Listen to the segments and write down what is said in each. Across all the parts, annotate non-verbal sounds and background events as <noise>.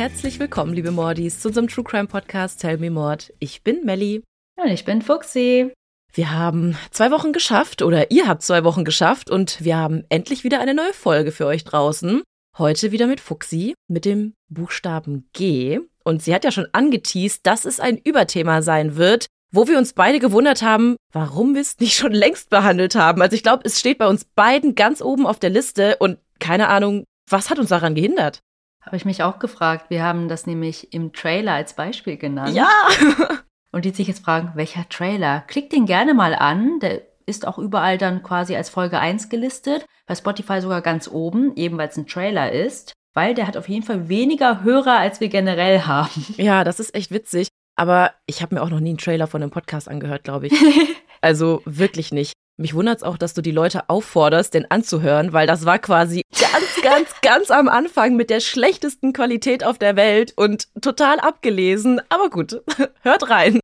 Herzlich willkommen, liebe Mordis, zu unserem True Crime Podcast Tell Me Mord. Ich bin Melli. Und ich bin Fuxi. Wir haben zwei Wochen geschafft oder ihr habt zwei Wochen geschafft und wir haben endlich wieder eine neue Folge für euch draußen. Heute wieder mit Fuxi, mit dem Buchstaben G. Und sie hat ja schon angeteased, dass es ein Überthema sein wird, wo wir uns beide gewundert haben, warum wir es nicht schon längst behandelt haben. Also ich glaube, es steht bei uns beiden ganz oben auf der Liste und keine Ahnung, was hat uns daran gehindert? Habe ich mich auch gefragt. Wir haben das nämlich im Trailer als Beispiel genannt. Ja! <laughs> Und die sich jetzt fragen, welcher Trailer? Klickt den gerne mal an. Der ist auch überall dann quasi als Folge 1 gelistet. Bei Spotify sogar ganz oben, eben weil es ein Trailer ist. Weil der hat auf jeden Fall weniger Hörer, als wir generell haben. <laughs> Ja, das ist echt witzig. Aber ich habe mir auch noch nie einen Trailer von einem Podcast angehört, glaube ich. <laughs> Also wirklich nicht. Mich wundert es auch, dass du die Leute aufforderst, den anzuhören, weil das war quasi ganz, ganz, ganz am Anfang mit der schlechtesten Qualität auf der Welt und total abgelesen. Aber gut, <laughs> hört rein.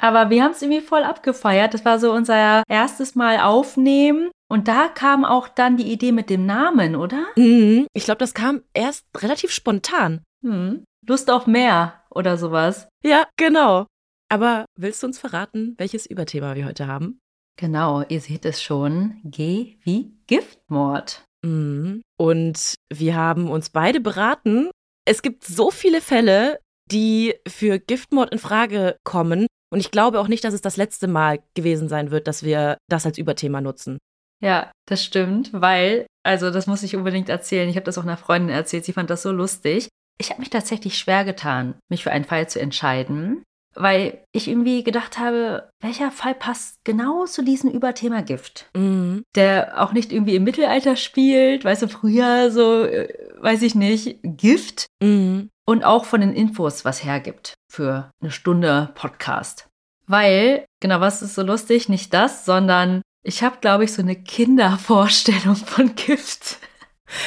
Aber wir haben es irgendwie voll abgefeiert. Das war so unser erstes Mal aufnehmen. Und da kam auch dann die Idee mit dem Namen, oder? Mhm. Ich glaube, das kam erst relativ spontan. Hm. Lust auf mehr oder sowas. Ja, genau. Aber willst du uns verraten, welches Überthema wir heute haben? Genau, ihr seht es schon. G wie Giftmord. Mhm. Und wir haben uns beide beraten. Es gibt so viele Fälle, die für Giftmord in Frage kommen. Und ich glaube auch nicht, dass es das letzte Mal gewesen sein wird, dass wir das als Überthema nutzen. Ja, das stimmt, weil, also das muss ich unbedingt erzählen. Ich habe das auch einer Freundin erzählt, sie fand das so lustig. Ich habe mich tatsächlich schwer getan, mich für einen Fall zu entscheiden, weil ich irgendwie gedacht habe, welcher Fall passt genau zu diesem Überthema Gift? Mhm. Der auch nicht irgendwie im Mittelalter spielt, weißt du, früher so, äh, weiß ich nicht, Gift Mhm. und auch von den Infos was hergibt für eine Stunde Podcast. Weil, genau, was ist so lustig? Nicht das, sondern ich habe, glaube ich, so eine Kindervorstellung von Gift.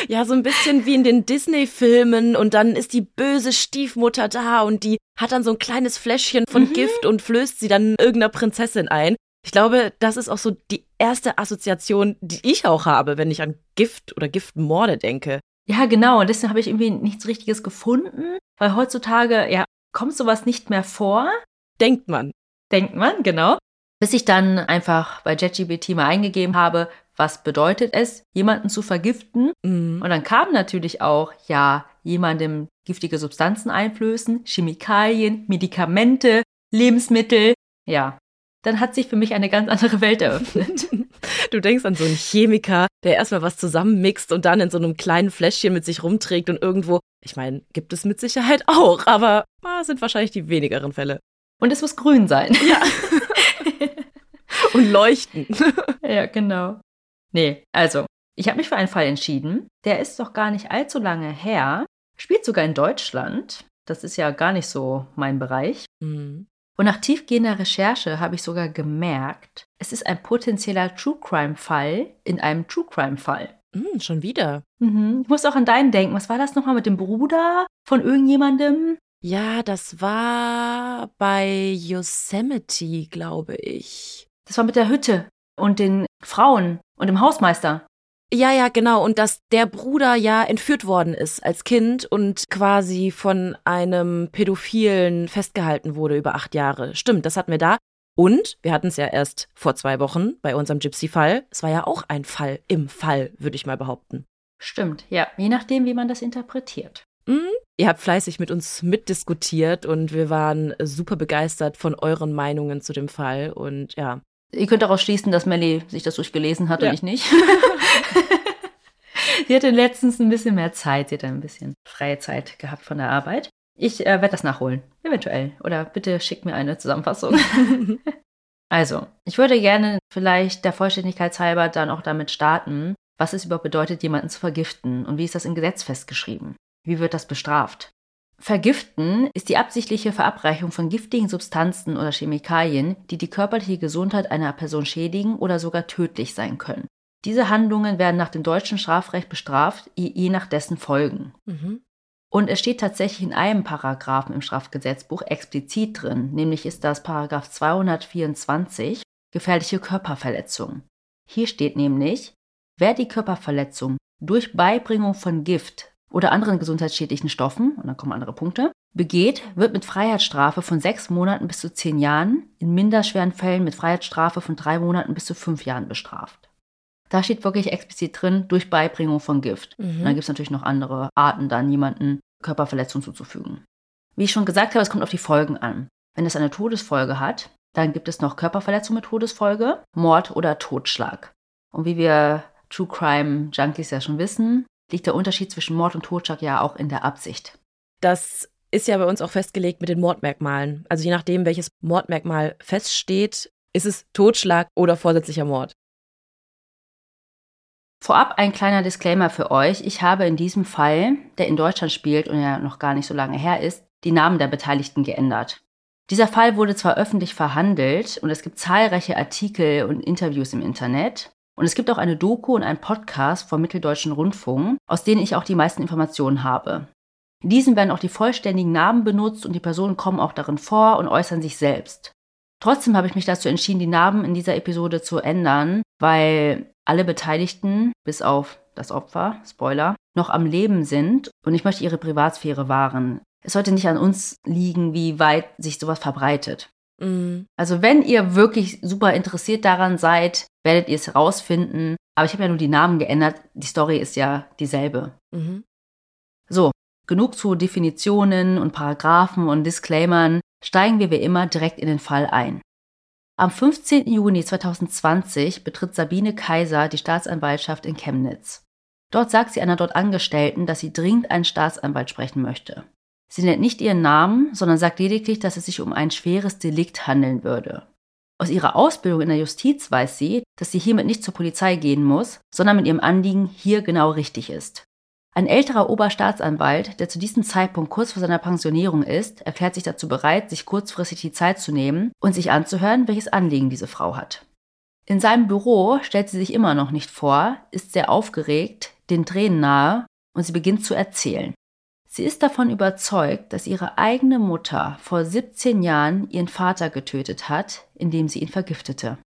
Ja, so ein bisschen wie in den Disney-Filmen und dann ist die böse Stiefmutter da und die hat dann so ein kleines Fläschchen von Mhm. Gift und flößt sie dann irgendeiner Prinzessin ein. Ich glaube, das ist auch so die erste Assoziation, die ich auch habe, wenn ich an Gift oder Giftmorde denke. Ja, genau. Und deswegen habe ich irgendwie nichts Richtiges gefunden, weil heutzutage, ja, kommt sowas nicht mehr vor, Denkt man. denkt man, genau. Bis ich dann einfach bei JetGPT mal eingegeben habe, was bedeutet es, jemanden zu vergiften? Mhm. Und dann kam natürlich auch, ja, jemandem giftige Substanzen einflößen, Chemikalien, Medikamente, Lebensmittel. Ja, dann hat sich für mich eine ganz andere Welt eröffnet. <laughs> Du denkst an so einen Chemiker, der erstmal was zusammenmixt und dann in so einem kleinen Fläschchen mit sich rumträgt und irgendwo, ich meine, gibt es mit Sicherheit auch, aber ah, sind wahrscheinlich die wenigeren Fälle. Und es muss grün sein. Ja. <laughs> und leuchten. Ja, genau. Nee, also, ich habe mich für einen Fall entschieden. Der ist doch gar nicht allzu lange her. Spielt sogar in Deutschland. Das ist ja gar nicht so mein Bereich. Mhm. Und nach tiefgehender Recherche habe ich sogar gemerkt, es ist ein potenzieller True Crime Fall in einem True Crime Fall. Mhm, schon wieder. Mhm. Ich muss auch an deinen denken. Was war das nochmal mit dem Bruder von irgendjemandem? Ja, das war bei Yosemite, glaube ich. Das war mit der Hütte und den Frauen und dem Hausmeister. Ja, ja, genau. Und dass der Bruder ja entführt worden ist als Kind und quasi von einem Pädophilen festgehalten wurde über acht Jahre. Stimmt, das hatten wir da. Und wir hatten es ja erst vor zwei Wochen bei unserem Gypsy-Fall. Es war ja auch ein Fall im Fall, würde ich mal behaupten. Stimmt, ja. Je nachdem, wie man das interpretiert. Mhm. Ihr habt fleißig mit uns mitdiskutiert und wir waren super begeistert von euren Meinungen zu dem Fall. Und ja, Ihr könnt daraus schließen, dass Melly sich das durchgelesen hat Ja. und ich nicht. <laughs> sie hatte letztens ein bisschen mehr Zeit. Sie hatte ein bisschen freie Zeit gehabt von der Arbeit. Ich äh, werde das nachholen. Eventuell. Oder bitte schickt mir eine Zusammenfassung. <laughs> also, ich würde gerne vielleicht der Vollständigkeit halber dann auch damit starten, was es überhaupt bedeutet, jemanden zu vergiften und wie ist das im Gesetz festgeschrieben? Wie wird das bestraft? Vergiften ist die absichtliche Verabreichung von giftigen Substanzen oder Chemikalien, die die körperliche Gesundheit einer Person schädigen oder sogar tödlich sein können. Diese Handlungen werden nach dem deutschen Strafrecht bestraft, je nach dessen Folgen. mhm. Und es steht tatsächlich in einem Paragraphen im Strafgesetzbuch explizit drin, nämlich ist das Paragraph 224 gefährliche Körperverletzung. Hier steht nämlich, wer die Körperverletzung durch Beibringung von Gift oder anderen gesundheitsschädlichen Stoffen, und dann kommen andere Punkte, begeht, wird mit Freiheitsstrafe von sechs Monaten bis zu zehn Jahren, in minderschweren Fällen mit Freiheitsstrafe von drei Monaten bis zu fünf Jahren bestraft. Da steht wirklich explizit drin, durch Beibringung von Gift. Mhm. dann gibt es natürlich noch andere Arten, dann jemanden Körperverletzung zuzufügen. Wie ich schon gesagt habe, es kommt auf die Folgen an. Wenn es eine Todesfolge hat, dann gibt es noch Körperverletzung mit Todesfolge, Mord oder Totschlag. Und wie wir True Crime Junkies ja schon wissen, liegt der Unterschied zwischen Mord und Totschlag ja auch in der Absicht. Das ist ja bei uns auch festgelegt mit den Mordmerkmalen. Also je nachdem, welches Mordmerkmal feststeht, ist es Totschlag oder vorsätzlicher Mord. Vorab ein kleiner Disclaimer für euch. Ich habe in diesem Fall, der in Deutschland spielt und ja noch gar nicht so lange her ist, die Namen der Beteiligten geändert. Dieser Fall wurde zwar öffentlich verhandelt und es gibt zahlreiche Artikel und Interviews im Internet. Und es gibt auch eine Doku und einen Podcast vom Mitteldeutschen Rundfunk, aus denen ich auch die meisten Informationen habe. In diesen werden auch die vollständigen Namen benutzt und die Personen kommen auch darin vor und äußern sich selbst. Trotzdem habe ich mich dazu entschieden, die Namen in dieser Episode zu ändern, weil alle Beteiligten, bis auf das Opfer, Spoiler, noch am Leben sind und ich möchte ihre Privatsphäre wahren. Es sollte nicht an uns liegen, wie weit sich sowas verbreitet. Mhm. Also wenn ihr wirklich super interessiert daran seid, werdet ihr es rausfinden. Aber ich habe ja nur die Namen geändert. Die Story ist ja dieselbe. Mhm. So, genug zu Definitionen und Paragraphen und Disclaimern. Steigen wir wie immer direkt in den Fall ein. Am 15. Juni 2020 betritt Sabine Kaiser die Staatsanwaltschaft in Chemnitz. Dort sagt sie einer dort Angestellten, dass sie dringend einen Staatsanwalt sprechen möchte. Sie nennt nicht ihren Namen, sondern sagt lediglich, dass es sich um ein schweres Delikt handeln würde. Aus ihrer Ausbildung in der Justiz weiß sie, dass sie hiermit nicht zur Polizei gehen muss, sondern mit ihrem Anliegen hier genau richtig ist. Ein älterer Oberstaatsanwalt, der zu diesem Zeitpunkt kurz vor seiner Pensionierung ist, erklärt sich dazu bereit, sich kurzfristig die Zeit zu nehmen und sich anzuhören, welches Anliegen diese Frau hat. In seinem Büro stellt sie sich immer noch nicht vor, ist sehr aufgeregt, den Tränen nahe und sie beginnt zu erzählen. Sie ist davon überzeugt, dass ihre eigene Mutter vor 17 Jahren ihren Vater getötet hat, indem sie ihn vergiftete.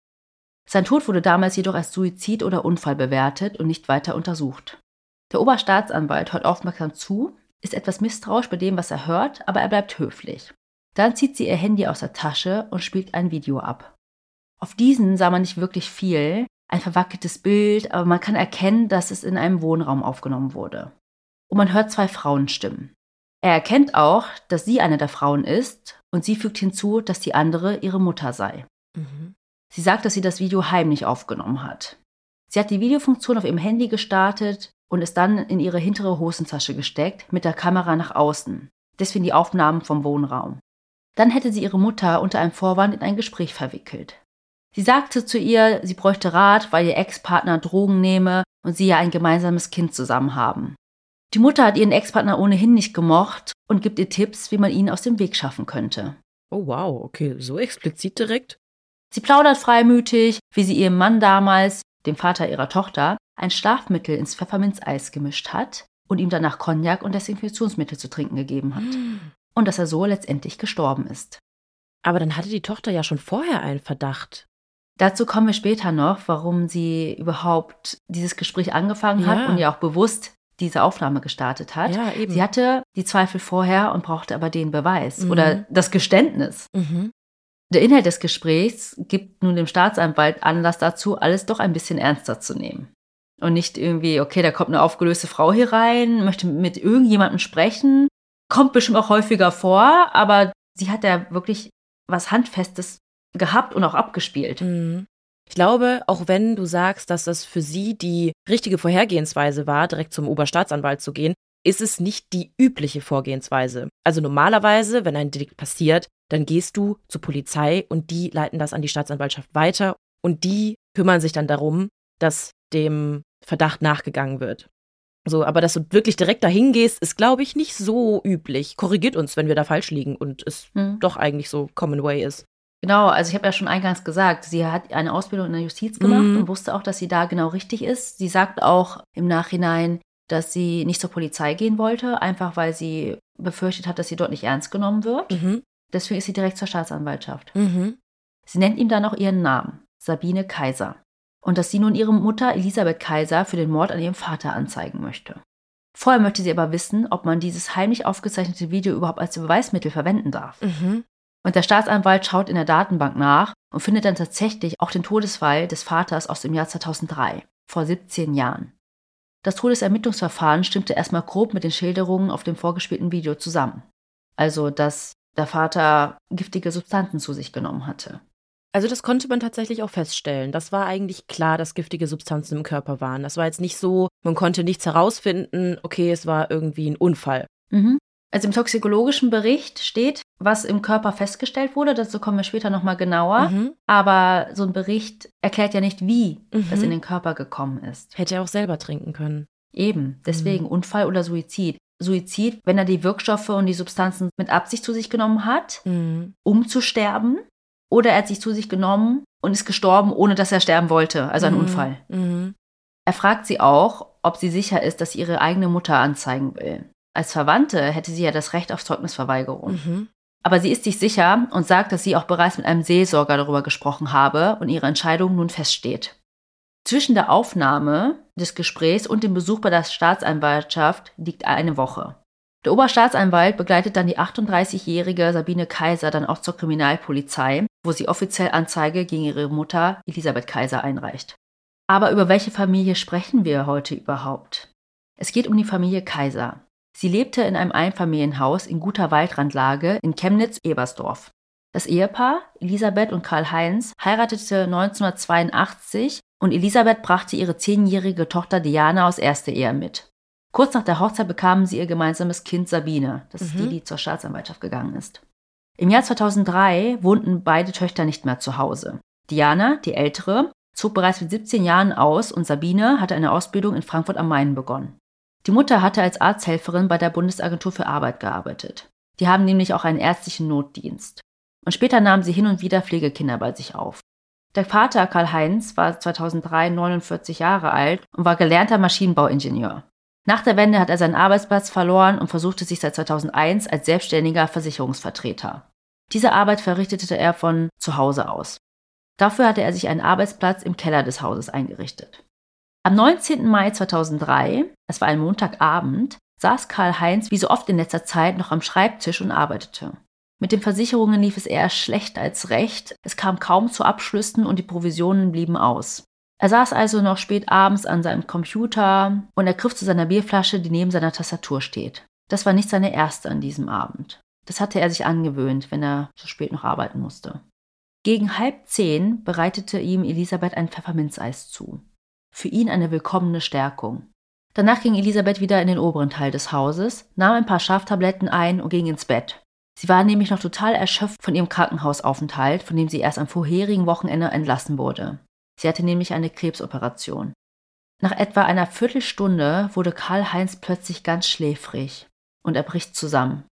Sein Tod wurde damals jedoch als Suizid oder Unfall bewertet und nicht weiter untersucht. Der Oberstaatsanwalt hört aufmerksam zu, ist etwas misstrauisch bei dem, was er hört, aber er bleibt höflich. Dann zieht sie ihr Handy aus der Tasche und spielt ein Video ab. Auf diesen sah man nicht wirklich viel, ein verwackeltes Bild, aber man kann erkennen, dass es in einem Wohnraum aufgenommen wurde. Und man hört zwei Frauenstimmen. Er erkennt auch, dass sie eine der Frauen ist und sie fügt hinzu, dass die andere ihre Mutter sei. Mhm. Sie sagt, dass sie das Video heimlich aufgenommen hat. Sie hat die Videofunktion auf ihrem Handy gestartet und ist dann in ihre hintere Hosentasche gesteckt, mit der Kamera nach außen. Deswegen die Aufnahmen vom Wohnraum. Dann hätte sie ihre Mutter unter einem Vorwand in ein Gespräch verwickelt. Sie sagte zu ihr, sie bräuchte Rat, weil ihr Ex-Partner Drogen nehme und sie ja ein gemeinsames Kind zusammen haben. Die Mutter hat ihren Ex-Partner ohnehin nicht gemocht und gibt ihr Tipps, wie man ihn aus dem Weg schaffen könnte. Oh wow, okay, so explizit direkt. Sie plaudert freimütig, wie sie ihrem Mann damals, dem Vater ihrer Tochter, ein Schlafmittel ins Pfefferminzeis gemischt hat und ihm danach Cognac und Desinfektionsmittel zu trinken gegeben hat. Mm. Und dass er so letztendlich gestorben ist. Aber dann hatte die Tochter ja schon vorher einen Verdacht. Dazu kommen wir später noch, warum sie überhaupt dieses Gespräch angefangen hat ja. und ja auch bewusst diese Aufnahme gestartet hat. Ja, eben. Sie hatte die Zweifel vorher und brauchte aber den Beweis mhm. oder das Geständnis. Mhm. Der Inhalt des Gesprächs gibt nun dem Staatsanwalt Anlass dazu, alles doch ein bisschen ernster zu nehmen. Und nicht irgendwie, okay, da kommt eine aufgelöste Frau hier rein, möchte mit irgendjemandem sprechen. Kommt bestimmt auch häufiger vor, aber sie hat ja wirklich was Handfestes gehabt und auch abgespielt. Mhm. Ich glaube, auch wenn du sagst, dass das für sie die richtige Vorhergehensweise war, direkt zum Oberstaatsanwalt zu gehen, ist es nicht die übliche Vorgehensweise. Also normalerweise, wenn ein Delikt passiert, dann gehst du zur Polizei und die leiten das an die Staatsanwaltschaft weiter und die kümmern sich dann darum, dass dem Verdacht nachgegangen wird. So, aber dass du wirklich direkt dahin gehst, ist, glaube ich, nicht so üblich. Korrigiert uns, wenn wir da falsch liegen und es hm. doch eigentlich so Common Way ist. Genau, also ich habe ja schon eingangs gesagt, sie hat eine Ausbildung in der Justiz gemacht mhm. und wusste auch, dass sie da genau richtig ist. Sie sagt auch im Nachhinein, dass sie nicht zur Polizei gehen wollte, einfach weil sie befürchtet hat, dass sie dort nicht ernst genommen wird. Mhm. Deswegen ist sie direkt zur Staatsanwaltschaft. Mhm. Sie nennt ihm dann auch ihren Namen, Sabine Kaiser. Und dass sie nun ihre Mutter Elisabeth Kaiser für den Mord an ihrem Vater anzeigen möchte. Vorher möchte sie aber wissen, ob man dieses heimlich aufgezeichnete Video überhaupt als Beweismittel verwenden darf. Mhm. Und der Staatsanwalt schaut in der Datenbank nach und findet dann tatsächlich auch den Todesfall des Vaters aus dem Jahr 2003, vor 17 Jahren. Das Todesermittlungsverfahren stimmte erstmal grob mit den Schilderungen auf dem vorgespielten Video zusammen. Also, dass der Vater giftige Substanzen zu sich genommen hatte. Also das konnte man tatsächlich auch feststellen. Das war eigentlich klar, dass giftige Substanzen im Körper waren. Das war jetzt nicht so, man konnte nichts herausfinden, okay, es war irgendwie ein Unfall. Mhm. Also im toxikologischen Bericht steht, was im Körper festgestellt wurde. Dazu kommen wir später nochmal genauer. Mhm. Aber so ein Bericht erklärt ja nicht, wie Mhm. es in den Körper gekommen ist. Hätte er auch selber trinken können. Eben. Deswegen Unfall oder Suizid. Suizid, wenn er die Wirkstoffe und die Substanzen mit Absicht zu sich genommen hat, Mhm. um zu sterben. Oder er hat sich zu sich genommen und ist gestorben, ohne dass er sterben wollte. Also ein Mhm. Unfall. Mhm. Er fragt sie auch, ob sie sicher ist, dass sie ihre eigene Mutter anzeigen will. Als Verwandte hätte sie ja das Recht auf Zeugnisverweigerung. Mhm. Aber sie ist sich sicher und sagt, dass sie auch bereits mit einem Seelsorger darüber gesprochen habe und ihre Entscheidung nun feststeht. Zwischen der Aufnahme des Gesprächs und dem Besuch bei der Staatsanwaltschaft liegt eine Woche. Der Oberstaatsanwalt begleitet dann die 38-jährige Sabine Kaiser dann auch zur Kriminalpolizei, wo sie offiziell Anzeige gegen ihre Mutter Elisabeth Kaiser einreicht. Aber über welche Familie sprechen wir heute überhaupt? Es geht um die Familie Kaiser. Sie lebte in einem Einfamilienhaus in guter Waldrandlage in Chemnitz-Ebersdorf. Das Ehepaar, Elisabeth und Karl-Heinz, heiratete 1982 und Elisabeth brachte ihre zehnjährige Tochter Diana aus erster Ehe mit. Kurz nach der Hochzeit bekamen sie ihr gemeinsames Kind Sabine. Das ist Mhm. die, die zur Staatsanwaltschaft gegangen ist. Im Jahr 2003 wohnten beide Töchter nicht mehr zu Hause. Diana, die ältere, zog bereits mit 17 Jahren aus und Sabine hatte eine Ausbildung in Frankfurt am Main begonnen. Die Mutter hatte als Arzthelferin bei der Bundesagentur für Arbeit gearbeitet. Die haben nämlich auch einen ärztlichen Notdienst. Und später nahm sie hin und wieder Pflegekinder bei sich auf. Der Vater Karl-Heinz war 2003 49 Jahre alt und war gelernter Maschinenbauingenieur. Nach der Wende hat er seinen Arbeitsplatz verloren und versuchte sich seit 2001 als selbstständiger Versicherungsvertreter. Diese Arbeit verrichtete er von zu Hause aus. Dafür hatte er sich einen Arbeitsplatz im Keller des Hauses eingerichtet. Am 19. Mai 2003, es war ein Montagabend, saß Karl-Heinz wie so oft in letzter Zeit noch am Schreibtisch und arbeitete. Mit den Versicherungen lief es eher schlecht als recht, es kam kaum zu Abschlüssen und die Provisionen blieben aus. Er saß also noch spät abends an seinem Computer und er griff zu seiner Bierflasche, die neben seiner Tastatur steht. Das war nicht seine erste an diesem Abend. Das hatte er sich angewöhnt, wenn er so spät noch arbeiten musste. Gegen halb zehn bereitete ihm Elisabeth ein Pfefferminzeis zu. Für ihn eine willkommene Stärkung. Danach ging Elisabeth wieder in den oberen Teil des Hauses, nahm ein paar Schlaftabletten ein und ging ins Bett. Sie war nämlich noch total erschöpft von ihrem Krankenhausaufenthalt, von dem sie erst am vorherigen Wochenende entlassen wurde. Sie hatte nämlich eine Krebsoperation. Nach etwa einer Viertelstunde wurde Karl-Heinz plötzlich ganz schläfrig und er bricht zusammen.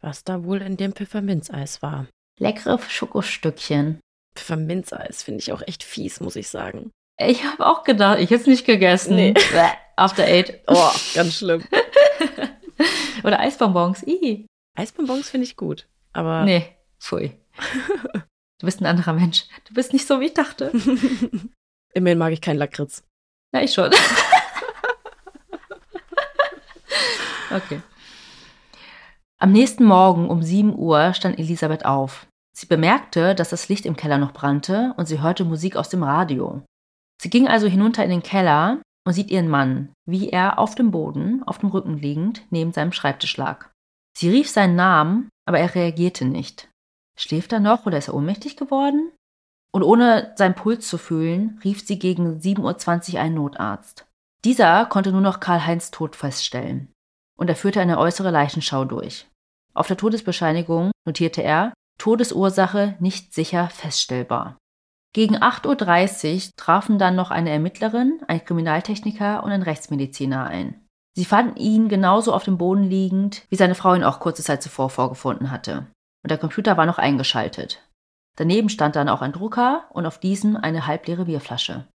Was da wohl in dem Pfefferminzeis war. Leckere Schokostückchen. Pfefferminzeis finde ich auch echt fies, muss ich sagen. Ich habe auch gedacht, ich hätte es nicht gegessen. Nee. Bäh, After Eight. <laughs> Oh, ganz schlimm. <laughs> Oder Eisbonbons. Ih. Eisbonbons finde ich gut. Aber Nee, pfui. <laughs> Du bist ein anderer Mensch. Du bist nicht so, wie ich dachte. immerhin mag ich keinen Lakritz. Na, ich schon. okay. Am nächsten Morgen um 7 Uhr stand Elisabeth auf. Sie bemerkte, dass das Licht im Keller noch brannte und sie hörte Musik aus dem Radio. Sie ging also hinunter in den Keller und sieht ihren Mann, wie er auf dem Boden, auf dem Rücken liegend, neben seinem Schreibtisch lag. Sie rief seinen Namen, aber er reagierte nicht. Schläft er noch oder ist er ohnmächtig geworden? Und ohne seinen Puls zu fühlen, rief sie gegen 7.20 Uhr einen Notarzt. Dieser konnte nur noch Karl-Heinz Tod feststellen. Und er führte eine äußere Leichenschau durch. Auf der Todesbescheinigung notierte er, Todesursache nicht sicher feststellbar. Gegen 8.30 Uhr trafen dann noch eine Ermittlerin, ein Kriminaltechniker und ein Rechtsmediziner ein. Sie fanden ihn genauso auf dem Boden liegend, wie seine Frau ihn auch kurze Zeit zuvor vorgefunden hatte. Und der Computer war noch eingeschaltet. Daneben stand dann auch ein Drucker und auf diesem eine halbleere Bierflasche.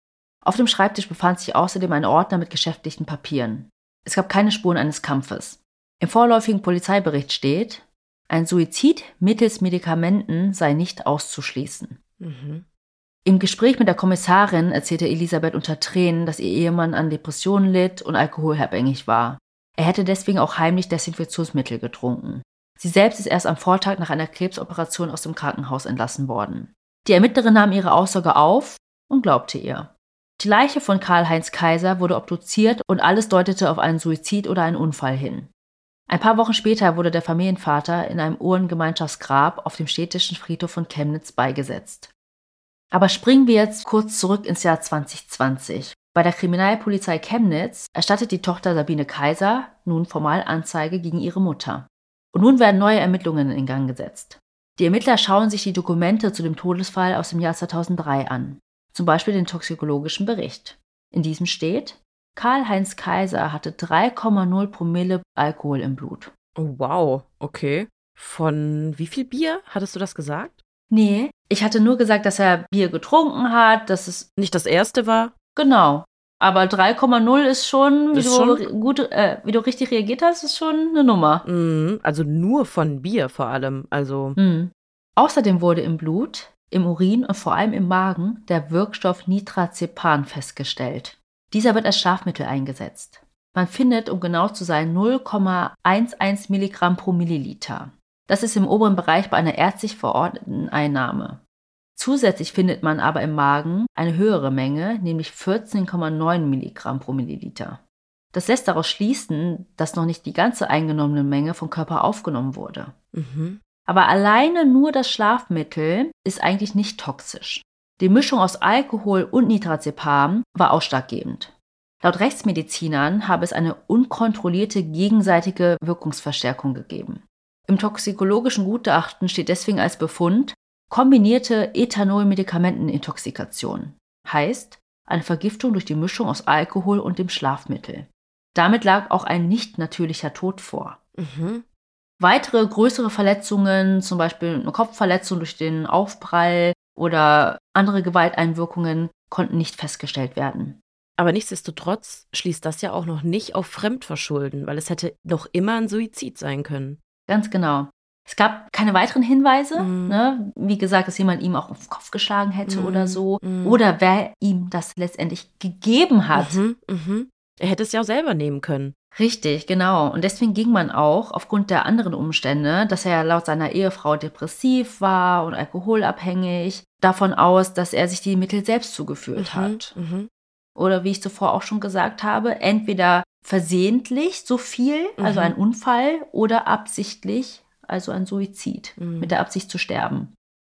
Auf dem Schreibtisch befand sich außerdem ein Ordner mit geschäftlichen Papieren. Es gab keine Spuren eines Kampfes. Im vorläufigen Polizeibericht steht, ein Suizid mittels Medikamenten sei nicht auszuschließen. Mhm. Im Gespräch mit der Kommissarin erzählte Elisabeth unter Tränen, dass ihr Ehemann an Depressionen litt und alkoholabhängig war. Er hätte deswegen auch heimlich Desinfektionsmittel getrunken. Sie selbst ist erst am Vortag nach einer Krebsoperation aus dem Krankenhaus entlassen worden. Die Ermittlerin nahm ihre Aussage auf und glaubte ihr. Die Leiche von Karl-Heinz Kaiser wurde obduziert und alles deutete auf einen Suizid oder einen Unfall hin. Ein paar Wochen später wurde der Familienvater in einem Uhrengemeinschaftsgrab auf dem städtischen Friedhof von Chemnitz beigesetzt. Aber springen wir jetzt kurz zurück ins Jahr 2020. Bei der Kriminalpolizei Chemnitz erstattet die Tochter Sabine Kaiser nun formal Anzeige gegen ihre Mutter. Und nun werden neue Ermittlungen in Gang gesetzt. Die Ermittler schauen sich die Dokumente zu dem Todesfall aus dem Jahr 2003 an, zum Beispiel den toxikologischen Bericht. In diesem steht, Karl-Heinz Kaiser hatte 3,0 Promille Alkohol im Blut. Oh, wow, okay. Von wie viel Bier hattest du das gesagt? Nee, ich hatte nur gesagt, dass er Bier getrunken hat, dass es. Nicht das erste war? Genau. Aber 3,0 ist schon, wie, Ist du, schon- gut, äh, wie du richtig reagiert hast, ist schon eine Nummer. Mhm, also nur von Bier vor allem. Also, Hm. Außerdem wurde im Blut, im Urin und vor allem im Magen der Wirkstoff Nitrazepam festgestellt. Dieser wird als Schlafmittel eingesetzt. Man findet, um genau zu sein, 0,11 Milligramm pro Milliliter. Das ist im oberen Bereich bei einer ärztlich verordneten Einnahme. Zusätzlich findet man aber im Magen eine höhere Menge, nämlich 14,9 Milligramm pro Milliliter. Das lässt daraus schließen, dass noch nicht die ganze eingenommene Menge vom Körper aufgenommen wurde. mhm. Aber alleine nur das Schlafmittel ist eigentlich nicht toxisch. Die Mischung aus Alkohol und Nitrazepam war ausschlaggebend. Laut Rechtsmedizinern habe es eine unkontrollierte gegenseitige Wirkungsverstärkung gegeben. Im toxikologischen Gutachten steht deswegen als Befund kombinierte Ethanol-Medikamentenintoxikation. Heißt, eine Vergiftung durch die Mischung aus Alkohol und dem Schlafmittel. Damit lag auch ein nicht natürlicher Tod vor. Mhm. Weitere größere Verletzungen, zum Beispiel eine Kopfverletzung durch den Aufprall oder andere Gewalteinwirkungen, konnten nicht festgestellt werden. Aber nichtsdestotrotz schließt das ja auch noch nicht auf Fremdverschulden, weil es hätte noch immer ein Suizid sein können. Ganz genau. Es gab keine weiteren Hinweise, Mhm. ne? wie gesagt, dass jemand ihm auch auf den Kopf geschlagen hätte Mhm. oder so, Mhm. oder wer ihm das letztendlich gegeben hat. Mhm, mhm. Er hätte es ja auch selber nehmen können. Richtig, genau. Und deswegen ging man auch aufgrund der anderen Umstände, dass er laut seiner Ehefrau depressiv war und alkoholabhängig, davon aus, dass er sich die Mittel selbst zugeführt hat. Mhm, mhm. Oder wie ich zuvor auch schon gesagt habe, entweder versehentlich so viel, also Mhm. ein Unfall, oder absichtlich, also ein Suizid, Mhm. mit der Absicht zu sterben.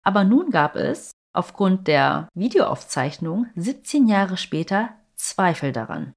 Aber nun gab es aufgrund der Videoaufzeichnung 17 Jahre später Zweifel daran.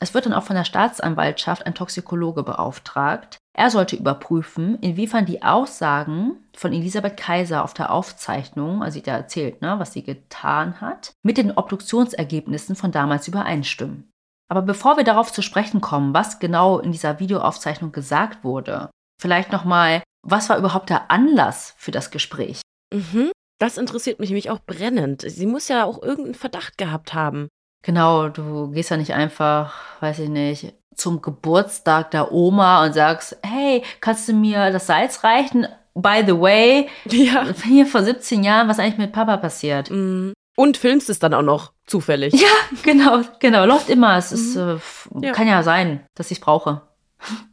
Es wird dann auch von der Staatsanwaltschaft ein Toxikologe beauftragt. Er sollte überprüfen, inwiefern die Aussagen von Elisabeth Kaiser auf der Aufzeichnung, also sie ja erzählt, ne, was sie getan hat, mit den Obduktionsergebnissen von damals übereinstimmen. Aber bevor wir darauf zu sprechen kommen, was genau in dieser Videoaufzeichnung gesagt wurde, vielleicht nochmal, was war überhaupt der Anlass für das Gespräch? Mhm. Das interessiert mich nämlich auch brennend. Sie muss ja auch irgendeinen Verdacht gehabt haben. Genau, du gehst ja nicht einfach, weiß ich nicht, zum Geburtstag der Oma und sagst, hey, kannst du mir das Salz reichen? By the way, <laughs> Ja. hier vor 17 Jahren, was eigentlich mit Papa passiert? Mhm. Und filmst es dann auch noch zufällig. Ja, genau, genau, läuft immer. Es ist, äh, f- Ja. kann ja sein, dass ich es brauche.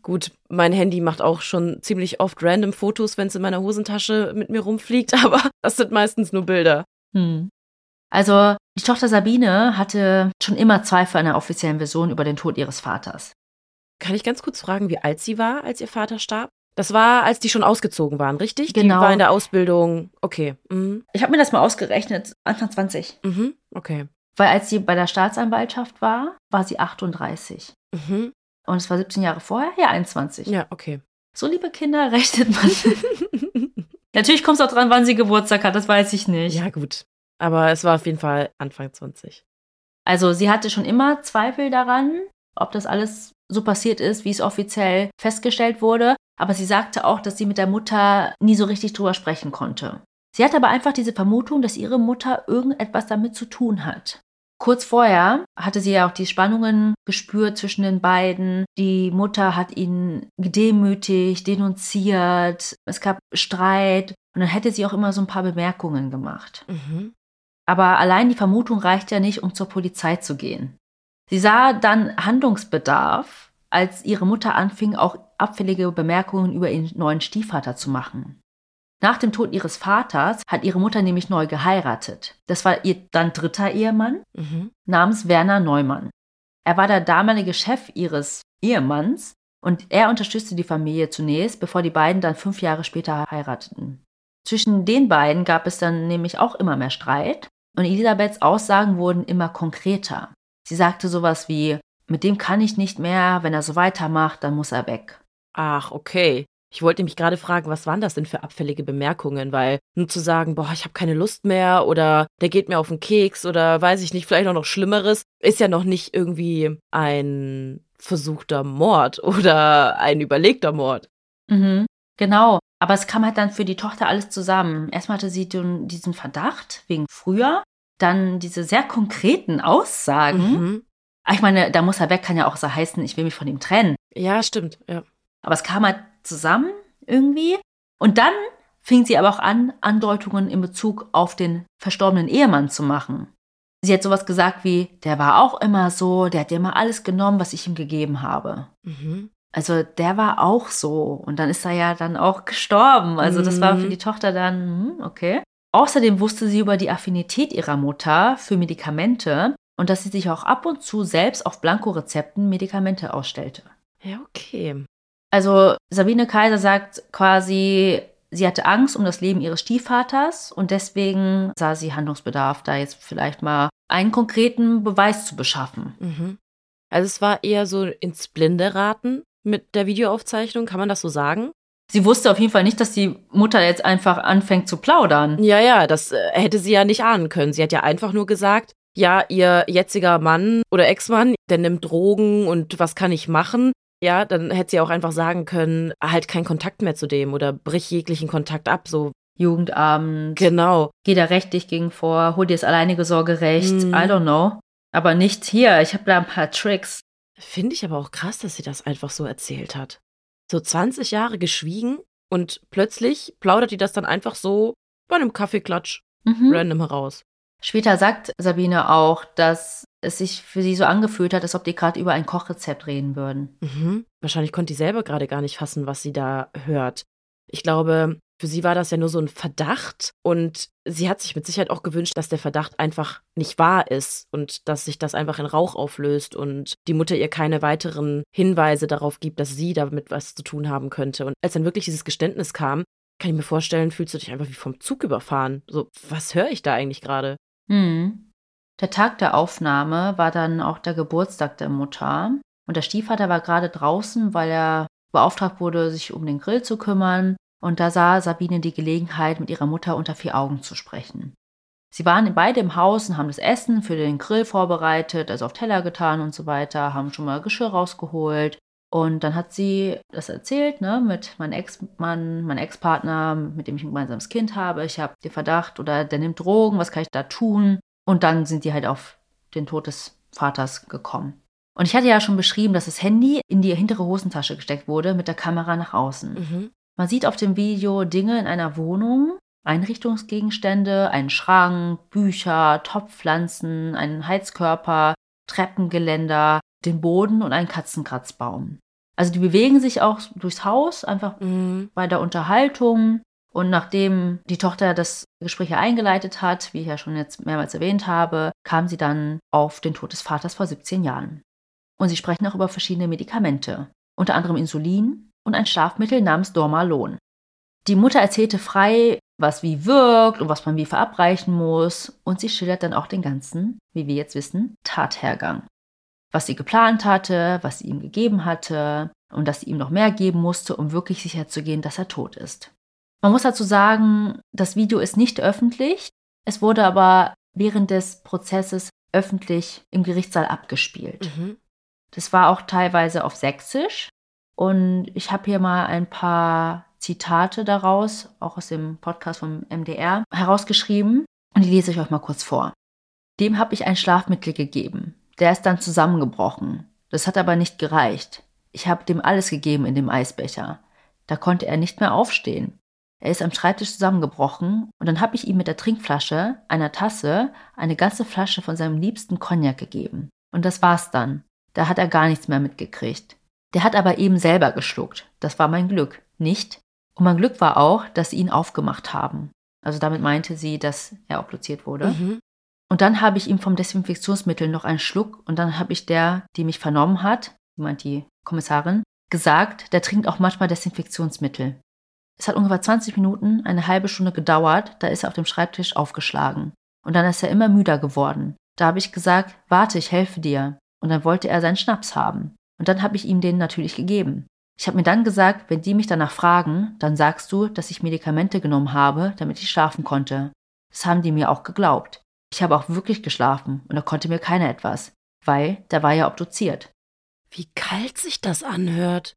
Gut, mein Handy macht auch schon ziemlich oft random Fotos, wenn es in meiner Hosentasche mit mir rumfliegt, <laughs> aber das sind meistens nur Bilder. Hm. Also, die Tochter Sabine hatte schon immer Zweifel an der offiziellen Version über den Tod ihres Vaters. Kann ich ganz kurz fragen, wie alt sie war, als ihr Vater starb? Das war, als die schon ausgezogen waren, richtig? Genau. Die war in der Ausbildung. Okay. Mhm. Ich habe mir das mal ausgerechnet, Anfang 20. Mhm. Okay. Weil als sie bei der Staatsanwaltschaft war, war sie 38. Mhm. Und es war 17 Jahre vorher? Ja, 21. Ja, okay. So, liebe Kinder, <laughs> rechnet man. <laughs> Natürlich kommt es auch dran, wann sie Geburtstag hat, das weiß ich nicht. ja, gut. Aber es war auf jeden Fall Anfang 20. Also, sie hatte schon immer Zweifel daran, ob das alles so passiert ist, wie es offiziell festgestellt wurde. Aber sie sagte auch, dass sie mit der Mutter nie so richtig drüber sprechen konnte. Sie hatte aber einfach diese Vermutung, dass ihre Mutter irgendetwas damit zu tun hat. Kurz vorher hatte sie ja auch die Spannungen gespürt zwischen den beiden. Die Mutter hat ihn gedemütigt, denunziert. Es gab Streit. Und dann hätte sie auch immer so ein paar Bemerkungen gemacht. Mhm. Aber allein die Vermutung reicht ja nicht, um zur Polizei zu gehen. Sie sah dann Handlungsbedarf, als ihre Mutter anfing, auch abfällige Bemerkungen über ihren neuen Stiefvater zu machen. Nach dem Tod ihres Vaters hat ihre Mutter nämlich neu geheiratet. Das war ihr dann dritter Ehemann mhm. namens Werner Neumann. Er war der damalige Chef ihres Ehemanns und er unterstützte die Familie zunächst, bevor die beiden dann fünf Jahre später heirateten. Zwischen den beiden gab es dann nämlich auch immer mehr Streit und Elisabeths Aussagen wurden immer konkreter. Sie sagte sowas wie, mit dem kann ich nicht mehr, wenn er so weitermacht, dann muss er weg. Ach, okay. Ich wollte mich gerade fragen, was waren das denn für abfällige Bemerkungen? Weil nur zu sagen, boah, ich habe keine Lust mehr oder der geht mir auf den Keks oder weiß ich nicht, vielleicht auch noch Schlimmeres, ist ja noch nicht irgendwie ein versuchter Mord <laughs> oder ein überlegter Mord. Mhm, genau. Aber es kam halt dann für die Tochter alles zusammen. Erstmal hatte sie diesen Verdacht wegen früher, dann diese sehr konkreten Aussagen. Mhm. Ich meine, da muss er weg, kann ja auch so heißen, ich will mich von ihm trennen. Ja, stimmt, ja. Aber es kam halt zusammen irgendwie. Und dann fing sie aber auch an, Andeutungen in Bezug auf den verstorbenen Ehemann zu machen. Sie hat sowas gesagt wie, der war auch immer so, der hat dir immer alles genommen, was ich ihm gegeben habe. Mhm. Also der war auch so. Und dann ist er ja dann auch gestorben. Also das war für mhm. die Tochter dann, hm, okay. Außerdem wusste sie über die Affinität ihrer Mutter für Medikamente und dass sie sich auch ab und zu selbst auf Blankorezepten Medikamente ausstellte. Ja, okay. Also Sabine Kaiser sagt quasi, sie hatte Angst um das Leben ihres Stiefvaters und deswegen sah sie Handlungsbedarf, da jetzt vielleicht mal einen konkreten Beweis zu beschaffen. Mhm. Also es war eher so ins Blinde raten mit der Videoaufzeichnung, kann man das so sagen? Sie wusste auf jeden Fall nicht, dass die Mutter jetzt einfach anfängt zu plaudern. Ja, ja, das äh, hätte sie ja nicht ahnen können. Sie hat ja einfach nur gesagt, ja, ihr jetziger Mann oder Ex-Mann, der nimmt Drogen und was kann ich machen? Ja, dann hätte sie auch einfach sagen können, halt keinen Kontakt mehr zu dem oder brich jeglichen Kontakt ab, so. Jugendabend. Genau. Geh da rechtlich gegen vor, hol dir das alleinige Sorgerecht, mhm. I don't know. Aber nicht hier, ich habe da ein paar Tricks. Finde ich aber auch krass, dass sie das einfach so erzählt hat. So 20 Jahre geschwiegen und plötzlich plaudert die das dann einfach so bei einem Kaffeeklatsch mhm. random heraus. Später sagt Sabine auch, dass es sich für sie so angefühlt hat, als ob die gerade über ein Kochrezept reden würden. Mhm. Wahrscheinlich konnte die selber gerade gar nicht fassen, was sie da hört. Ich glaube, für sie war das ja nur so ein Verdacht und sie hat sich mit Sicherheit auch gewünscht, dass der Verdacht einfach nicht wahr ist und dass sich das einfach in Rauch auflöst und die Mutter ihr keine weiteren Hinweise darauf gibt, dass sie damit was zu tun haben könnte. Und als dann wirklich dieses Geständnis kam, kann ich mir vorstellen, fühlst du dich einfach wie vom Zug überfahren. So, was höre ich da eigentlich gerade? Hm. Der Tag der Aufnahme war dann auch der Geburtstag der Mutter. Und der Stiefvater war gerade draußen, weil er beauftragt wurde, sich um den Grill zu kümmern. Und da sah Sabine die Gelegenheit, mit ihrer Mutter unter vier Augen zu sprechen. Sie waren beide im Haus und haben das Essen für den Grill vorbereitet, also auf Teller getan und so weiter, haben schon mal Geschirr rausgeholt. Und dann hat sie das erzählt, ne, mit meinem Ex-Mann, meinem Ex-Partner, mit dem ich ein gemeinsames Kind habe. Ich habe den Verdacht oder der nimmt Drogen, was kann ich da tun? Und dann sind die halt auf den Tod des Vaters gekommen. Und ich hatte ja schon beschrieben, dass das Handy in die hintere Hosentasche gesteckt wurde mit der Kamera nach außen. Mhm. Man sieht auf dem Video Dinge in einer Wohnung, Einrichtungsgegenstände, einen Schrank, Bücher, Topfpflanzen, einen Heizkörper, Treppengeländer, den Boden und einen Katzenkratzbaum. Also die bewegen sich auch durchs Haus, einfach mhm. bei der Unterhaltung. Und nachdem die Tochter das Gespräch eingeleitet hat, wie ich ja schon jetzt mehrmals erwähnt habe, kam sie dann auf den Tod des Vaters vor 17 Jahren. Und sie sprechen auch über verschiedene Medikamente, unter anderem Insulin und ein Schlafmittel namens Dormalon. Die Mutter erzählte frei, was wie wirkt und was man wie verabreichen muss, und sie schildert dann auch den ganzen, wie wir jetzt wissen, Tathergang. Was sie geplant hatte, was sie ihm gegeben hatte und dass sie ihm noch mehr geben musste, um wirklich sicher zu gehen, dass er tot ist. Man muss dazu sagen, das Video ist nicht öffentlich. Es wurde aber während des Prozesses öffentlich im Gerichtssaal abgespielt. Mhm. Das war auch teilweise auf Sächsisch. Und ich habe hier mal ein paar Zitate daraus, auch aus dem Podcast vom MDR, herausgeschrieben. Und die lese ich euch mal kurz vor. Dem habe ich ein Schlafmittel gegeben. Der ist dann zusammengebrochen. Das hat aber nicht gereicht. Ich habe dem alles gegeben in dem Eisbecher. Da konnte er nicht mehr aufstehen. Er ist am Schreibtisch zusammengebrochen und dann habe ich ihm mit der Trinkflasche, einer Tasse, eine ganze Flasche von seinem liebsten Cognac gegeben. Und das war's dann. Da hat er gar nichts mehr mitgekriegt. Der hat aber eben selber geschluckt. Das war mein Glück. Nicht. Und mein Glück war auch, dass sie ihn aufgemacht haben. Also damit meinte sie, dass er obduziert wurde. Mhm. Und dann habe ich ihm vom Desinfektionsmittel noch einen Schluck und dann habe ich der, die mich vernommen hat, meint die Kommissarin, gesagt, der trinkt auch manchmal Desinfektionsmittel. Es hat ungefähr 20 Minuten, eine halbe Stunde gedauert, da ist er auf dem Schreibtisch aufgeschlagen. Und dann ist er immer müder geworden. Da habe ich gesagt, warte, ich helfe dir. Und dann wollte er seinen Schnaps haben. Und dann habe ich ihm den natürlich gegeben. Ich habe mir dann gesagt, wenn die mich danach fragen, dann sagst du, dass ich Medikamente genommen habe, damit ich schlafen konnte. Das haben die mir auch geglaubt. Ich habe auch wirklich geschlafen und da konnte mir keiner etwas, weil da war ja obduziert. Wie kalt sich das anhört.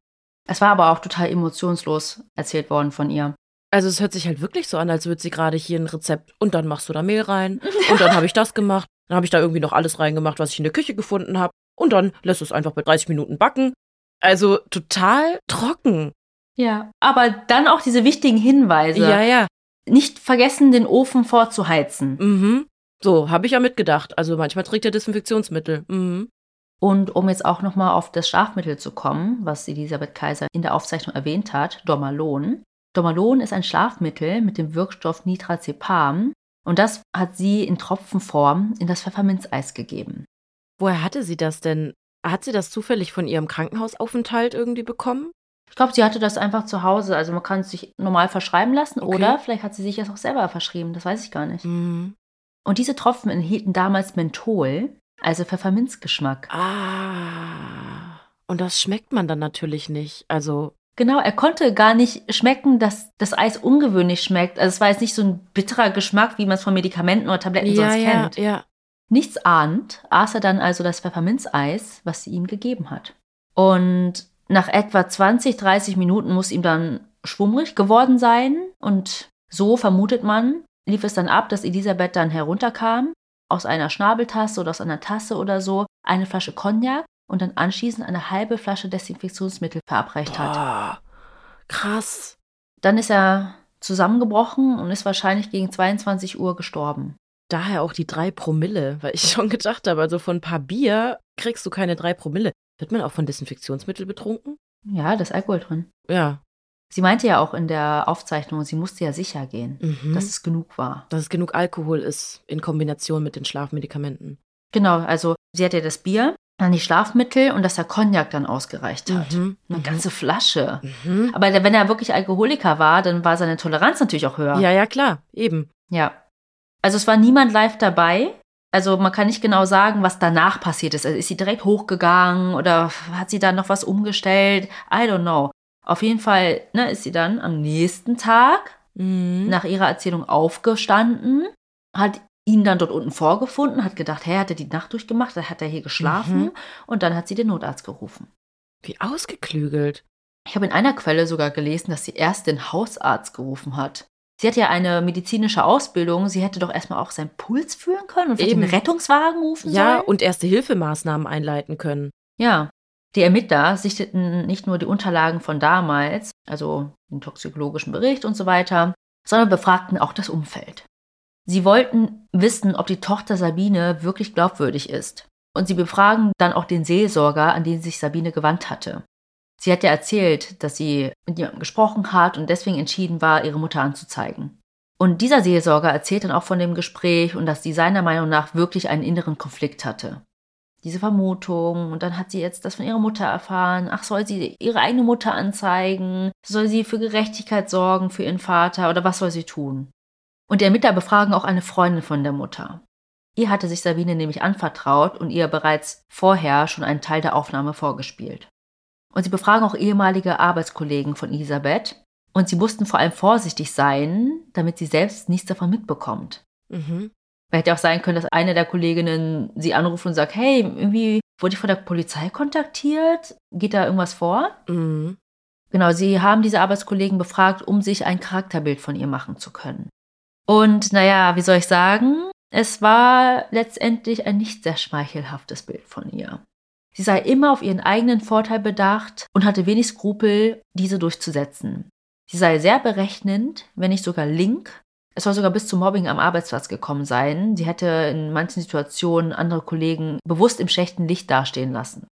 Es war aber auch total emotionslos erzählt worden von ihr. Also es hört sich halt wirklich so an, als würde sie gerade hier ein Rezept und dann machst du da Mehl rein und dann habe ich das gemacht, dann habe ich da irgendwie noch alles reingemacht, was ich in der Küche gefunden habe und dann lässt du es einfach bei 30 Minuten backen. Also total trocken. Ja, aber dann auch diese wichtigen Hinweise. Ja, ja. Nicht vergessen, den Ofen vorzuheizen. Mhm. So, habe ich ja mitgedacht. Also manchmal trägt er Desinfektionsmittel. Mhm. Und um jetzt auch nochmal auf das Schlafmittel zu kommen, was Elisabeth Kaiser in der Aufzeichnung erwähnt hat, Dormalon. Dormalon ist ein Schlafmittel mit dem Wirkstoff Nitrazepam und das hat sie in Tropfenform in das Pfefferminzeis gegeben. Woher hatte sie das denn? Hat sie das zufällig von ihrem Krankenhausaufenthalt irgendwie bekommen? Ich glaube, sie hatte das einfach zu Hause. Also man kann es sich normal verschreiben lassen Okay. oder vielleicht hat sie sich das auch selber verschrieben. Das weiß ich gar nicht. Mhm. Und diese Tropfen enthielten damals Menthol, also Pfefferminzgeschmack. Ah. Und das schmeckt man dann natürlich nicht. Also, Genau, er konnte gar nicht schmecken, dass das Eis ungewöhnlich schmeckt. Also es war jetzt nicht so ein bitterer Geschmack, wie man es von Medikamenten oder Tabletten ja, sonst ja, kennt. ja. Nichts ahnt, aß er dann also das Pfefferminzeis, was sie ihm gegeben hat. Und nach etwa 20, 30 Minuten muss ihm dann schwummrig geworden sein. Und so vermutet man, lief es dann ab, dass Elisabeth dann herunterkam, aus einer Schnabeltasse oder aus einer Tasse oder so, eine Flasche Cognac und dann anschließend eine halbe Flasche Desinfektionsmittel verabreicht hat. Boah, krass. Dann ist er zusammengebrochen und ist wahrscheinlich gegen 22 Uhr gestorben. Daher auch die drei Promille, weil ich <laughs> schon gedacht habe, also von ein paar Bier kriegst du keine drei Promille. Wird man auch von Desinfektionsmittel betrunken? Ja, da ist Alkohol drin. Ja. Sie meinte ja auch in der Aufzeichnung, sie musste ja sicher gehen, Mhm. dass es genug war. Dass es genug Alkohol ist in Kombination mit den Schlafmedikamenten. Genau, also sie hatte das Bier, dann die Schlafmittel und dass der Cognac dann ausgereicht hat. Mhm. Eine ganze Flasche. Mhm. Aber wenn er wirklich Alkoholiker war, dann war seine Toleranz natürlich auch höher. Ja, ja, klar, eben. Ja. Also es war niemand live dabei. Also man kann nicht genau sagen, was danach passiert ist. Also ist sie direkt hochgegangen oder hat sie dann noch was umgestellt? I don't know. Auf jeden Fall ne, ist sie dann am nächsten Tag Mhm. nach ihrer Erzählung aufgestanden, hat ihn dann dort unten vorgefunden, hat gedacht, hä, hat er die Nacht durchgemacht, da hat er hier geschlafen Mhm. und dann hat sie den Notarzt gerufen. Wie ausgeklügelt. Ich habe in einer Quelle sogar gelesen, dass sie erst den Hausarzt gerufen hat. Sie hat ja eine medizinische Ausbildung, sie hätte doch erstmal auch seinen Puls fühlen können und vielleicht Eben. den Rettungswagen rufen Ja, sollen. und erste Hilfemaßnahmen einleiten können. Ja. Die Ermittler sichteten nicht nur die Unterlagen von damals, also den toxikologischen Bericht und so weiter, sondern befragten auch das Umfeld. Sie wollten wissen, ob die Tochter Sabine wirklich glaubwürdig ist. Und sie befragen dann auch den Seelsorger, an den sich Sabine gewandt hatte. Sie hat ja erzählt, dass sie mit jemandem gesprochen hat und deswegen entschieden war, ihre Mutter anzuzeigen. Und dieser Seelsorger erzählt dann auch von dem Gespräch und dass sie seiner Meinung nach wirklich einen inneren Konflikt hatte. Diese Vermutung und dann hat sie jetzt das von ihrer Mutter erfahren. Ach, soll sie ihre eigene Mutter anzeigen? Soll sie für Gerechtigkeit sorgen für ihren Vater oder was soll sie tun? Und die Ermittler befragen auch eine Freundin von der Mutter. Ihr hatte sich Sabine nämlich anvertraut und ihr bereits vorher schon einen Teil der Aufnahme vorgespielt. Und sie befragen auch ehemalige Arbeitskollegen von Elisabeth und sie mussten vor allem vorsichtig sein, damit sie selbst nichts davon mitbekommt. Mhm. Weil Hätte auch sein können, dass eine der Kolleginnen sie anruft und sagt, hey, irgendwie wurde ich von der Polizei kontaktiert? Geht da irgendwas vor? Mhm. Genau, sie haben diese Arbeitskollegen befragt, um sich ein Charakterbild von ihr machen zu können. Und naja, wie soll ich sagen? Es war letztendlich ein nicht sehr schmeichelhaftes Bild von ihr. Sie sei immer auf ihren eigenen Vorteil bedacht und hatte wenig Skrupel, diese durchzusetzen. Sie sei sehr berechnend, wenn nicht sogar link. Es soll sogar bis zum Mobbing am Arbeitsplatz gekommen sein. Sie hätte in manchen Situationen andere Kollegen bewusst im schlechten Licht dastehen lassen.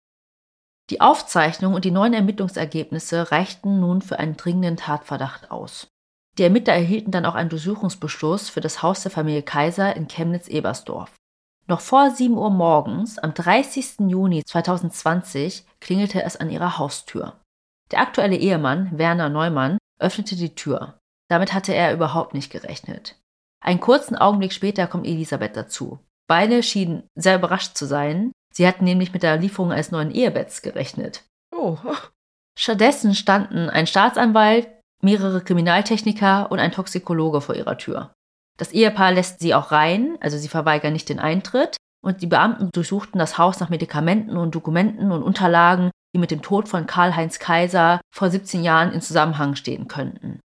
Die Aufzeichnung und die neuen Ermittlungsergebnisse reichten nun für einen dringenden Tatverdacht aus. Die Ermittler erhielten dann auch einen Durchsuchungsbeschluss für das Haus der Familie Kaiser in Chemnitz-Ebersdorf. Noch vor 7 Uhr morgens, am 30. Juni 2020, klingelte es an ihrer Haustür. Der aktuelle Ehemann, Werner Neumann, öffnete die Tür. Damit hatte er überhaupt nicht gerechnet. Einen kurzen Augenblick später kommt Elisabeth dazu. Beide schienen sehr überrascht zu sein. Sie hatten nämlich mit der Lieferung eines neuen Ehebetts gerechnet. Oh. Stattdessen standen ein Staatsanwalt, mehrere Kriminaltechniker und ein Toxikologe vor ihrer Tür. Das Ehepaar lässt sie auch rein, also sie verweigern nicht den Eintritt, und die Beamten durchsuchten das Haus nach Medikamenten und Dokumenten und Unterlagen, die mit dem Tod von Karl-Heinz Kaiser vor 17 Jahren in Zusammenhang stehen könnten.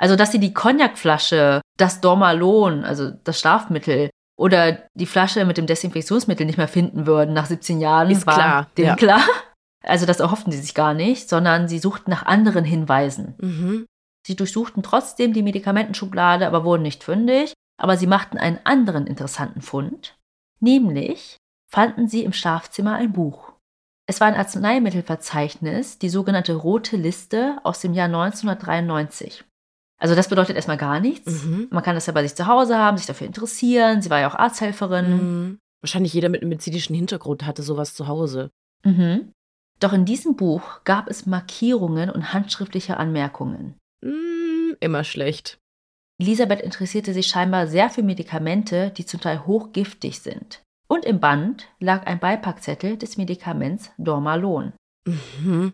Also, dass sie die Cognacflasche, das Dormalon, also das Schlafmittel, oder die Flasche mit dem Desinfektionsmittel nicht mehr finden würden nach 17 Jahren, Ist war klar, denen ja. klar. Also das erhofften sie sich gar nicht, sondern sie suchten nach anderen Hinweisen. Mhm. Sie durchsuchten trotzdem die Medikamentenschublade, aber wurden nicht fündig. Aber sie machten einen anderen interessanten Fund. Nämlich fanden sie im Schlafzimmer ein Buch. Es war ein Arzneimittelverzeichnis, die sogenannte Rote Liste aus dem Jahr 1993. Also das bedeutet erstmal gar nichts. Mhm. Man kann das ja bei sich zu Hause haben, sich dafür interessieren. Sie war ja auch Arzthelferin. Mhm. Wahrscheinlich jeder mit einem medizinischen Hintergrund hatte sowas zu Hause. Mhm. Doch in diesem Buch gab es Markierungen und handschriftliche Anmerkungen. Mm, immer schlecht. Elisabeth interessierte sich scheinbar sehr für Medikamente, die zum Teil hochgiftig sind. Und im Band lag ein Beipackzettel des Medikaments Dormalon. Mhm.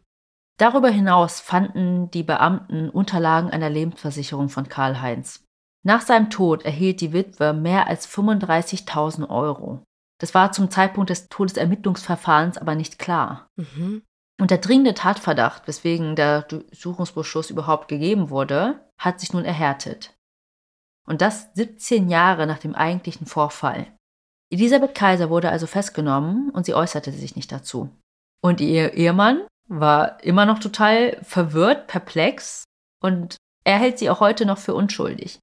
Darüber hinaus fanden die Beamten Unterlagen einer Lebensversicherung von Karl-Heinz. Nach seinem Tod erhielt die Witwe mehr als 35.000 Euro. Das war zum Zeitpunkt des Todesermittlungsverfahrens aber nicht klar. Mhm. Und der dringende Tatverdacht, weswegen der Durchsuchungsbeschluss überhaupt gegeben wurde, hat sich nun erhärtet. Und das 17 Jahre nach dem eigentlichen Vorfall. Elisabeth Kaiser wurde also festgenommen und sie äußerte sich nicht dazu. Und ihr Ehemann war immer noch total verwirrt, perplex und er hält sie auch heute noch für unschuldig.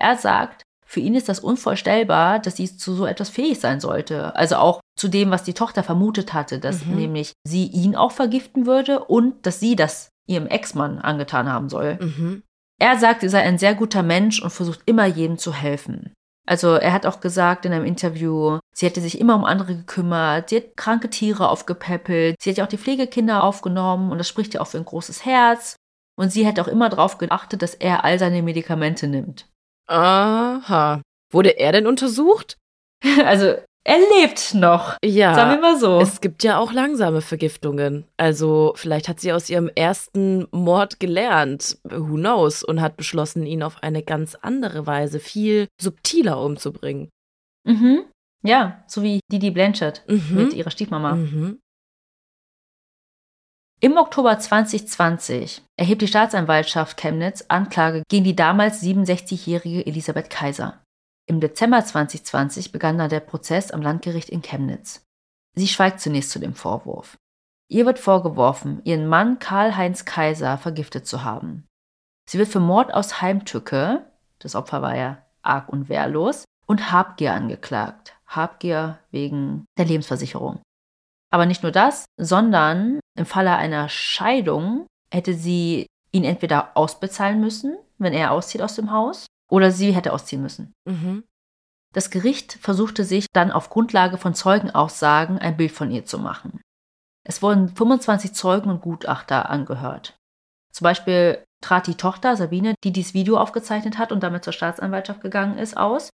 Er sagt, für ihn ist das unvorstellbar, dass sie zu so etwas fähig sein sollte. Also auch zu dem, was die Tochter vermutet hatte, dass Mhm. nämlich sie ihn auch vergiften würde und dass sie das ihrem Ex-Mann angetan haben soll. Mhm. Er sagt, sie sei ein sehr guter Mensch und versucht immer jedem zu helfen. Also er hat auch gesagt in einem Interview, sie hätte sich immer um andere gekümmert, sie hat kranke Tiere aufgepäppelt, sie hat ja auch die Pflegekinder aufgenommen und das spricht ja auch für ein großes Herz. Und sie hätte auch immer darauf geachtet, dass er all seine Medikamente nimmt. Aha. Wurde er denn untersucht? <laughs> Also er lebt noch, Ja. sagen wir mal so. Es gibt ja auch langsame Vergiftungen. Also vielleicht hat sie aus ihrem ersten Mord gelernt, who knows, und hat beschlossen, ihn auf eine ganz andere Weise, viel subtiler umzubringen. Mhm. Ja, so wie Didi Blanchard Mhm. mit ihrer Stiefmama. Mhm. Im Oktober 2020 erhebt die Staatsanwaltschaft Chemnitz Anklage gegen die damals 67-jährige Elisabeth Kaiser. Im Dezember 2020 begann dann der Prozess am Landgericht in Chemnitz. Sie schweigt zunächst zu dem Vorwurf. Ihr wird vorgeworfen, ihren Mann Karl-Heinz Kaiser vergiftet zu haben. Sie wird für Mord aus Heimtücke, das Opfer war ja arg und wehrlos, und Habgier angeklagt. Habgier wegen der Lebensversicherung. Aber nicht nur das, sondern im Falle einer Scheidung hätte sie ihn entweder ausbezahlen müssen, wenn er auszieht aus dem Haus, oder sie hätte ausziehen müssen. Mhm. Das Gericht versuchte sich dann auf Grundlage von Zeugenaussagen ein Bild von ihr zu machen. Es wurden 25 Zeugen und Gutachter angehört. Zum Beispiel trat die Tochter Sabine, die dieses Video aufgezeichnet hat und damit zur Staatsanwaltschaft gegangen ist, aus.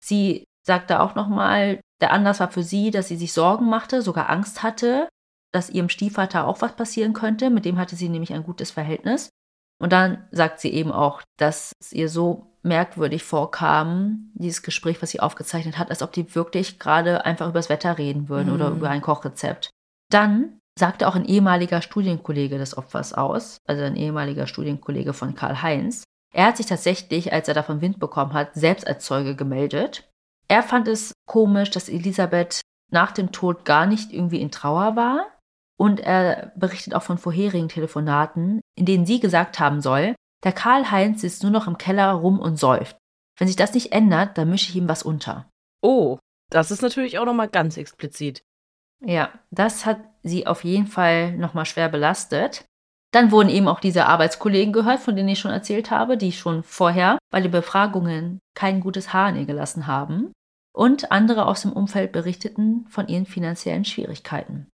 Sie sagte auch nochmal, der Anlass war für sie, dass sie sich Sorgen machte, sogar Angst hatte, dass ihrem Stiefvater auch was passieren könnte. Mit dem hatte sie nämlich ein gutes Verhältnis. Und dann sagt sie eben auch, dass es ihr so merkwürdig vorkam, dieses Gespräch, was sie aufgezeichnet hat, als ob die wirklich gerade einfach übers Wetter reden würden oder Mhm. über ein Kochrezept. Dann sagte auch ein ehemaliger Studienkollege des Opfers aus, also ein ehemaliger Studienkollege von Karl Heinz. Er hat sich tatsächlich, als er davon Wind bekommen hat, selbst als Zeuge gemeldet. Er fand es komisch, dass Elisabeth nach dem Tod gar nicht irgendwie in Trauer war. Und er berichtet auch von vorherigen Telefonaten, in denen sie gesagt haben soll, der Karl-Heinz sitzt nur noch im Keller rum und säuft. Wenn sich das nicht ändert, dann mische ich ihm was unter. Oh, das ist natürlich auch nochmal ganz explizit. Ja, das hat sie auf jeden Fall nochmal schwer belastet. Dann wurden eben auch diese Arbeitskollegen gehört, von denen ich schon erzählt habe, die schon vorher bei den Befragungen kein gutes Haar an ihr gelassen haben. Und andere aus dem Umfeld berichteten von ihren finanziellen Schwierigkeiten.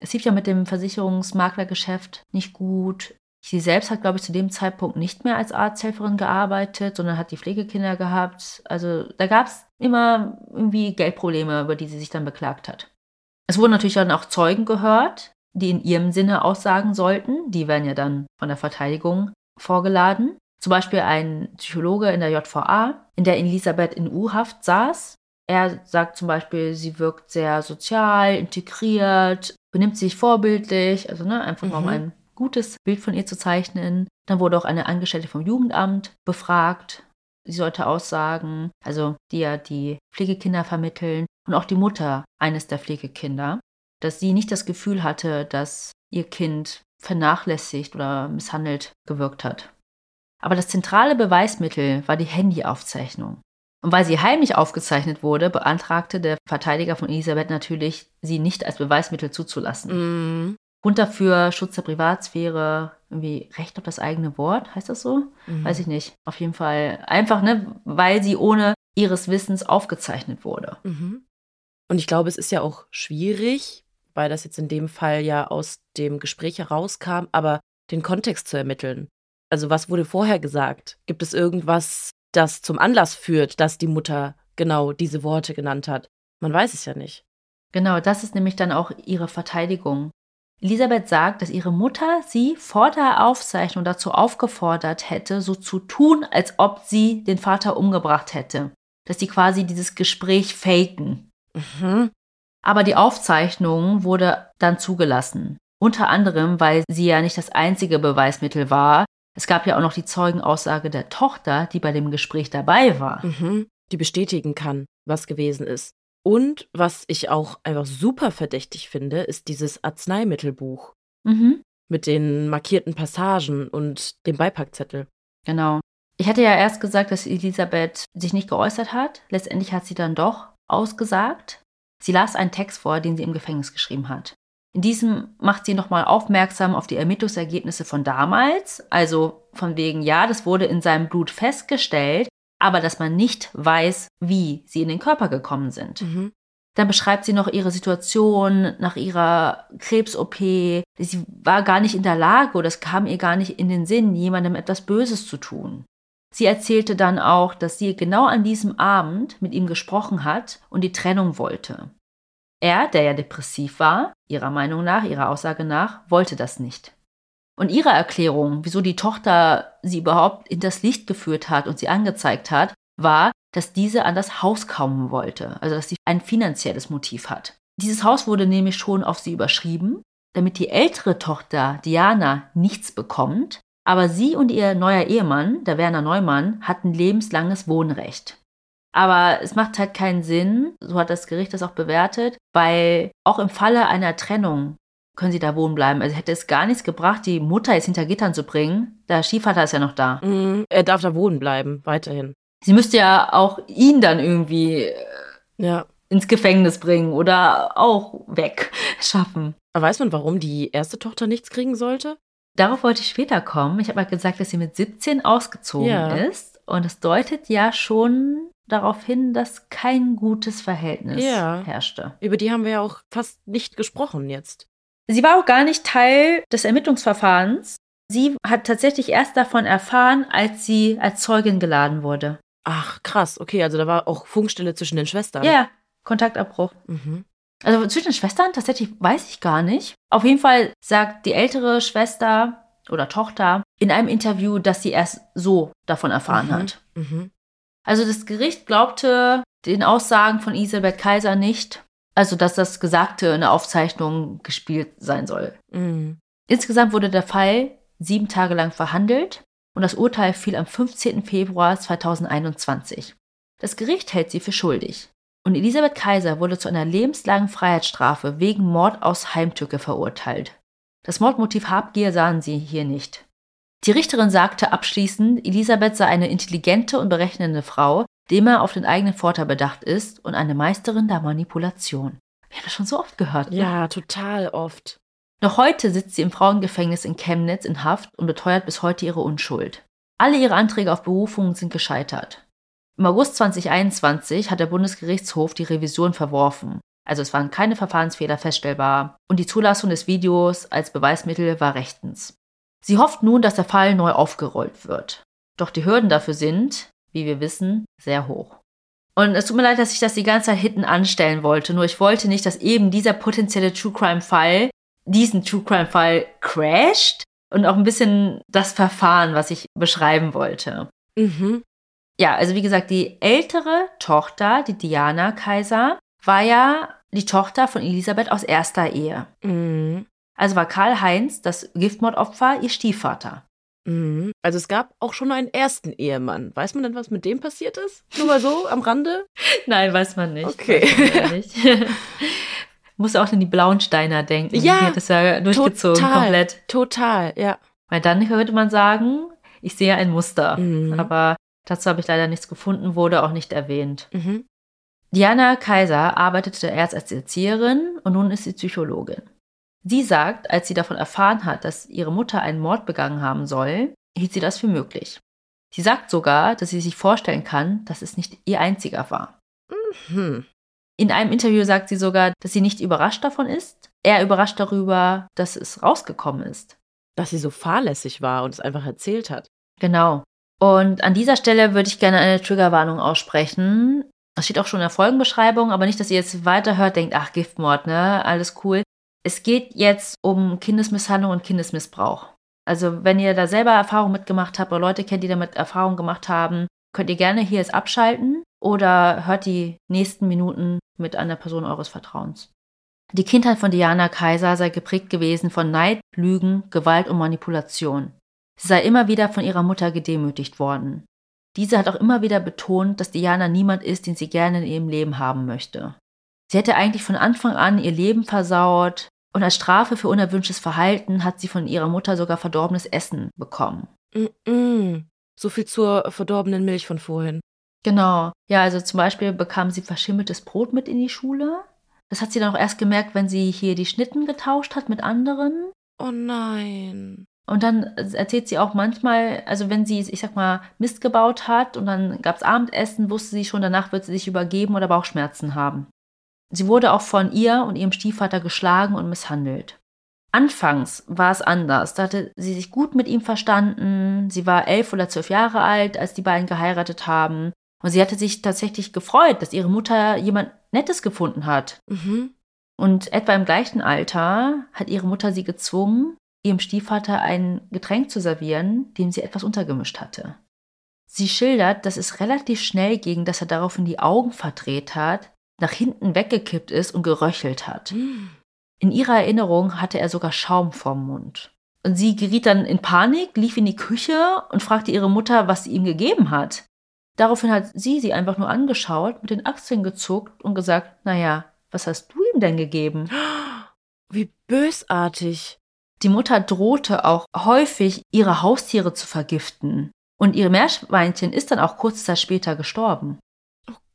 Es lief ja mit dem Versicherungsmaklergeschäft nicht gut. Sie selbst hat, glaube ich, zu dem Zeitpunkt nicht mehr als Arzthelferin gearbeitet, sondern hat die Pflegekinder gehabt. Also da gab es immer irgendwie Geldprobleme, über die sie sich dann beklagt hat. Es wurden natürlich dann auch Zeugen gehört, die in ihrem Sinne aussagen sollten. Die werden ja dann von der Verteidigung vorgeladen. Zum Beispiel ein Psychologe in der JVA, in der Elisabeth in U-Haft saß. Er sagt zum Beispiel, sie wirkt sehr sozial, integriert, benimmt sich vorbildlich, also ne, einfach mal um mhm. Gutes Bild von ihr zu zeichnen. Dann wurde auch eine Angestellte vom Jugendamt befragt. Sie sollte aussagen, also die ja die Pflegekinder vermitteln und auch die Mutter eines der Pflegekinder dass sie nicht das Gefühl hatte, dass ihr Kind vernachlässigt oder misshandelt gewirkt hat. Aber das zentrale Beweismittel war die Handyaufzeichnung. Und weil sie heimlich aufgezeichnet wurde, beantragte der Verteidiger von Elisabeth natürlich, sie nicht als Beweismittel zuzulassen. Mm. Grund dafür Schutz der Privatsphäre, irgendwie Recht auf das eigene Wort, heißt das so? Mm. Weiß ich nicht. Auf jeden Fall einfach, ne, weil sie ohne ihres Wissens aufgezeichnet wurde. Mhm. Und ich glaube, es ist ja auch schwierig, weil das jetzt in dem Fall ja aus dem Gespräch herauskam, aber den Kontext zu ermitteln. Also was wurde vorher gesagt? Gibt es irgendwas, das zum Anlass führt, dass die Mutter genau diese Worte genannt hat? Man weiß es ja nicht. Genau, das ist nämlich dann auch ihre Verteidigung. Elisabeth sagt, dass ihre Mutter sie vor der Aufzeichnung dazu aufgefordert hätte, so zu tun, als ob sie den Vater umgebracht hätte. Dass sie quasi dieses Gespräch faken. Mhm. Aber die Aufzeichnung wurde dann zugelassen. Unter anderem, weil sie ja nicht das einzige Beweismittel war. Es gab ja auch noch die Zeugenaussage der Tochter, die bei dem Gespräch dabei war. Mhm, die bestätigen kann, was gewesen ist. Und was ich auch einfach super verdächtig finde, ist dieses Arzneimittelbuch. Mhm. Mit den markierten Passagen und dem Beipackzettel. Genau. Ich hatte ja erst gesagt, dass Elisabeth sich nicht geäußert hat. Letztendlich hat sie dann doch ausgesagt. Sie las einen Text vor, den sie im Gefängnis geschrieben hat. In diesem macht sie nochmal aufmerksam auf die Ermittlungsergebnisse von damals, also von wegen, ja, das wurde in seinem Blut festgestellt, aber dass man nicht weiß, wie sie in den Körper gekommen sind. Mhm. Dann beschreibt sie noch ihre Situation nach ihrer Krebs-OP. Sie war gar nicht in der Lage oder es kam ihr gar nicht in den Sinn, jemandem etwas Böses zu tun. Sie erzählte dann auch, dass sie genau an diesem Abend mit ihm gesprochen hat und die Trennung wollte. Er, der ja depressiv war, ihrer Meinung nach, ihrer Aussage nach, wollte das nicht. Und ihre Erklärung, wieso die Tochter sie überhaupt in das Licht geführt hat und sie angezeigt hat, war, dass diese an das Haus kommen wollte, also dass sie ein finanzielles Motiv hat. Dieses Haus wurde nämlich schon auf sie überschrieben, damit die ältere Tochter Diana nichts bekommt aber sie und ihr neuer Ehemann, der Werner Neumann, hatten lebenslanges Wohnrecht. Aber es macht halt keinen Sinn, so hat das Gericht das auch bewertet, weil auch im Falle einer Trennung können sie da wohnen bleiben. Also hätte es gar nichts gebracht, die Mutter jetzt hinter Gittern zu bringen. Der Stiefvater ist ja noch da. Mhm, er darf da wohnen bleiben, weiterhin. Sie müsste ja auch ihn dann irgendwie äh, ja. ins Gefängnis bringen oder auch wegschaffen. <laughs> Aber weiß man, warum die erste Tochter nichts kriegen sollte? Darauf wollte ich später kommen. Ich habe mal gesagt, dass sie mit 17 ausgezogen ja. ist. Und es deutet ja schon darauf hin, dass kein gutes Verhältnis ja. herrschte. Über die haben wir ja auch fast nicht gesprochen jetzt. Sie war auch gar nicht Teil des Ermittlungsverfahrens. Sie hat tatsächlich erst davon erfahren, als sie als Zeugin geladen wurde. Ach, krass. Okay, also da war auch Funkstille zwischen den Schwestern. Ja, Kontaktabbruch. Mhm. Also zwischen den Schwestern tatsächlich weiß ich gar nicht. Auf jeden Fall sagt die ältere Schwester oder Tochter in einem Interview, dass sie erst so davon erfahren mhm. hat. Mhm. Also das Gericht glaubte den Aussagen von Isabel Kaiser nicht, also dass das Gesagte in der Aufzeichnung gespielt sein soll. Mhm. Insgesamt wurde der Fall sieben Tage lang verhandelt und das Urteil fiel am 15. Februar 2021. Das Gericht hält sie für schuldig. Und Elisabeth Kaiser wurde zu einer lebenslangen Freiheitsstrafe wegen Mord aus Heimtücke verurteilt. Das Mordmotiv Habgier sahen sie hier nicht. Die Richterin sagte abschließend, Elisabeth sei eine intelligente und berechnende Frau, die immer auf den eigenen Vorteil bedacht ist und eine Meisterin der Manipulation. Ich habe das schon so oft gehört. Ne? Ja, total oft. Noch heute sitzt sie im Frauengefängnis in Chemnitz in Haft und beteuert bis heute ihre Unschuld. Alle ihre Anträge auf Berufung sind gescheitert. Im August 2021 hat der Bundesgerichtshof die Revision verworfen. Also es waren keine Verfahrensfehler feststellbar und die Zulassung des Videos als Beweismittel war rechtens. Sie hofft nun, dass der Fall neu aufgerollt wird. Doch die Hürden dafür sind, wie wir wissen, sehr hoch. Und es tut mir leid, dass ich das die ganze Zeit hinten anstellen wollte, nur ich wollte nicht, dass eben dieser potenzielle True Crime Fall diesen True Crime Fall crasht und auch ein bisschen das Verfahren, was ich beschreiben wollte. Mhm. Ja, also wie gesagt, die ältere Tochter, die Diana Kaiser, war ja die Tochter von Elisabeth aus erster Ehe. Mhm. Also war Karl Heinz, das Giftmordopfer, ihr Stiefvater. Mhm. Also es gab auch schon einen ersten Ehemann. Weiß man denn, was mit dem passiert ist? Nur mal so am Rande? <laughs> Nein, weiß man nicht. Okay. Man. <laughs> Muss auch an die Blauensteiner denken. Ja, Die hat das ja durchgezogen, total. komplett. Total, ja. Weil dann könnte man sagen, ich sehe ein Muster. Mhm. Aber dazu habe ich leider nichts gefunden, wurde auch nicht erwähnt. Mhm. Diana Kaiser arbeitete erst als Erzieherin und nun ist sie Psychologin. Sie sagt, als sie davon erfahren hat, dass ihre Mutter einen Mord begangen haben soll, hielt sie das für möglich. Sie sagt sogar, dass sie sich vorstellen kann, dass es nicht ihr einziger war. Hm. In einem Interview sagt sie sogar, dass sie nicht überrascht davon ist, eher überrascht darüber, dass es rausgekommen ist. Dass sie so fahrlässig war und es einfach erzählt hat. Genau. Und an dieser Stelle würde ich gerne eine Triggerwarnung aussprechen. Das steht auch schon in der Folgenbeschreibung, aber nicht, dass ihr jetzt weiterhört, denkt, ach, Giftmord, ne? Alles cool. Es geht jetzt um Kindesmisshandlung und Kindesmissbrauch. Also, wenn ihr da selber Erfahrung mitgemacht habt oder Leute kennt, die damit Erfahrung gemacht haben, könnt ihr gerne hier jetzt abschalten oder hört die nächsten Minuten mit einer Person eures Vertrauens. Die Kindheit von Diana Kaiser sei geprägt gewesen von Neid, Lügen, Gewalt und Manipulation. Sie sei immer wieder von ihrer Mutter gedemütigt worden. Diese hat auch immer wieder betont, dass Diana niemand ist, den sie gerne in ihrem Leben haben möchte. Sie hätte eigentlich von Anfang an ihr Leben versaut und als Strafe für unerwünschtes Verhalten hat sie von ihrer Mutter sogar verdorbenes Essen bekommen. Mm-mm. So viel zur verdorbenen Milch von vorhin. Genau. Ja, also zum Beispiel bekam sie verschimmeltes Brot mit in die Schule. Das hat sie dann auch erst gemerkt, wenn sie hier die Schnitten getauscht hat mit anderen. Oh nein. Und dann erzählt sie auch manchmal, also wenn sie, ich sag mal, Mist gebaut hat und dann gab es Abendessen, wusste sie schon, danach wird sie sich übergeben oder Bauchschmerzen haben. Sie wurde auch von ihr und ihrem Stiefvater geschlagen und misshandelt. Anfangs war es anders. Da hatte sie sich gut mit ihm verstanden. Sie war elf oder zwölf Jahre alt, als die beiden geheiratet haben. Und sie hatte sich tatsächlich gefreut, dass ihre Mutter jemand Nettes gefunden hat. Mhm. Und etwa im gleichen Alter hat ihre Mutter sie gezwungen, ihrem Stiefvater ein Getränk zu servieren, dem sie etwas untergemischt hatte. Sie schildert, dass es relativ schnell ging, dass er daraufhin die Augen verdreht hat, nach hinten weggekippt ist und geröchelt hat. Hm. In ihrer Erinnerung hatte er sogar Schaum vorm Mund. Und sie geriet dann in Panik, lief in die Küche und fragte ihre Mutter, was sie ihm gegeben hat. Daraufhin hat sie sie einfach nur angeschaut, mit den Achseln gezuckt und gesagt, naja, was hast du ihm denn gegeben? Wie bösartig. Die Mutter drohte auch häufig, ihre Haustiere zu vergiften. Und ihr Meerschweinchen ist dann auch kurze Zeit später gestorben.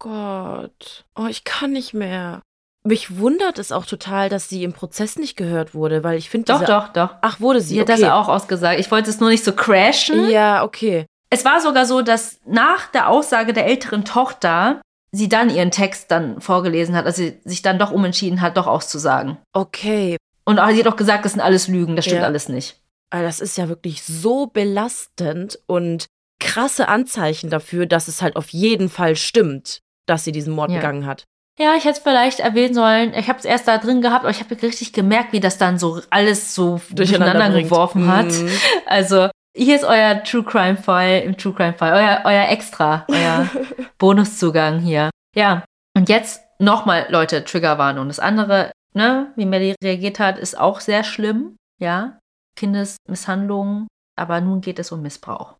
Oh Gott. Oh, ich kann nicht mehr. Mich wundert es auch total, dass sie im Prozess nicht gehört wurde, weil ich finde Doch, doch, doch. Ach, wurde sie? Sie hat okay. das auch ausgesagt. Ich wollte es nur nicht so crashen. Ja, okay. Es war sogar so, dass nach der Aussage der älteren Tochter sie dann ihren Text dann vorgelesen hat, also sie sich dann doch umentschieden hat, doch auszusagen. Okay. Und auch, sie hat auch gesagt, das sind alles Lügen, das stimmt Ja. alles nicht. Also das ist ja wirklich so belastend und krasse Anzeichen dafür, dass es halt auf jeden Fall stimmt, dass sie diesen Mord Ja. begangen hat. Ja, ich hätte es vielleicht erwähnen sollen. Ich habe es erst da drin gehabt, aber ich habe richtig gemerkt, wie das dann so alles so durcheinander, geworfen hat. Mhm. Also, hier ist euer True Crime Fall im True Crime Fall, euer, euer Extra, euer <laughs> Bonuszugang hier. Ja, und jetzt nochmal, Leute, Triggerwarnung. Das andere, ne, wie Melly reagiert hat, ist auch sehr schlimm, ja. Kindesmisshandlung, aber nun geht es um Missbrauch.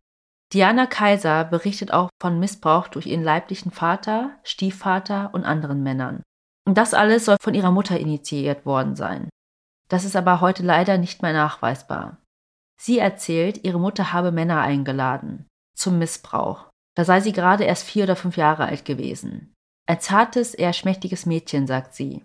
Diana Kaiser berichtet auch von Missbrauch durch ihren leiblichen Vater, Stiefvater und anderen Männern. Und das alles soll von ihrer Mutter initiiert worden sein. Das ist aber heute leider nicht mehr nachweisbar. Sie erzählt, ihre Mutter habe Männer eingeladen zum Missbrauch. Da sei sie gerade erst vier oder fünf Jahre alt gewesen. Ein zartes, eher schmächtiges Mädchen, sagt sie.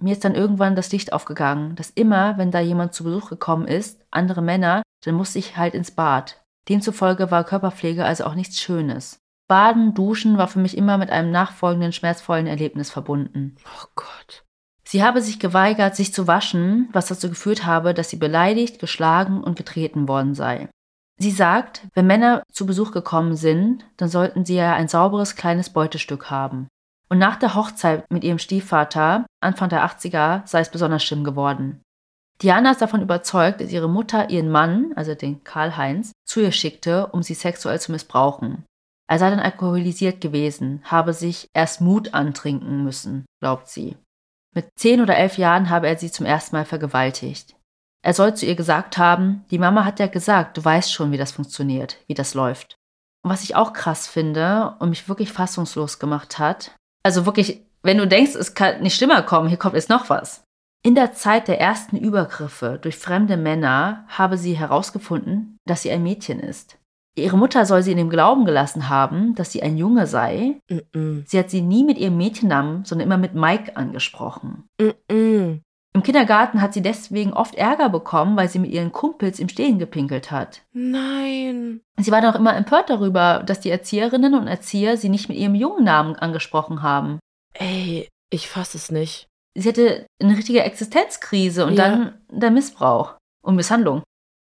mir ist dann irgendwann das Licht aufgegangen, dass immer, wenn da jemand zu Besuch gekommen ist, andere Männer, dann musste ich halt ins Bad. Demzufolge war Körperpflege also auch nichts Schönes. Baden, Duschen war für mich immer mit einem nachfolgenden schmerzvollen Erlebnis verbunden. Oh Gott. Sie habe sich geweigert, sich zu waschen, was dazu geführt habe, dass sie beleidigt, geschlagen und getreten worden sei. Sie sagt, wenn Männer zu Besuch gekommen sind, dann sollten sie ja ein sauberes kleines Beutestück haben. Und nach der Hochzeit mit ihrem Stiefvater, Anfang der 80er, sei es besonders schlimm geworden. Diana ist davon überzeugt, dass ihre Mutter ihren Mann, also den Karl-Heinz, zu ihr schickte, um sie sexuell zu missbrauchen. Er sei dann alkoholisiert gewesen, habe sich erst Mut antrinken müssen, glaubt sie. Mit zehn oder elf Jahren habe er sie zum ersten Mal vergewaltigt. Er soll zu ihr gesagt haben, die Mama hat ja gesagt, du weißt schon, wie das funktioniert, wie das läuft. Und was ich auch krass finde und mich wirklich fassungslos gemacht hat, also wirklich, wenn du denkst, es kann nicht schlimmer kommen, hier kommt jetzt noch was. In der Zeit der ersten Übergriffe durch fremde Männer habe sie herausgefunden, dass sie ein Mädchen ist. Ihre Mutter soll sie in dem Glauben gelassen haben, dass sie ein Junge sei. Mm -mm. Sie hat sie nie mit ihrem Mädchennamen, sondern immer mit Mike angesprochen. Mm Im Kindergarten hat sie deswegen oft Ärger bekommen, weil sie mit ihren Kumpels im Stehen gepinkelt hat. Nein. Sie war dann auch immer empört darüber, dass die Erzieherinnen und Erzieher sie nicht mit ihrem Jungennamen angesprochen haben. Ey, ich fass es nicht. Sie hatte eine richtige Existenzkrise und ja. dann der Missbrauch und Misshandlung.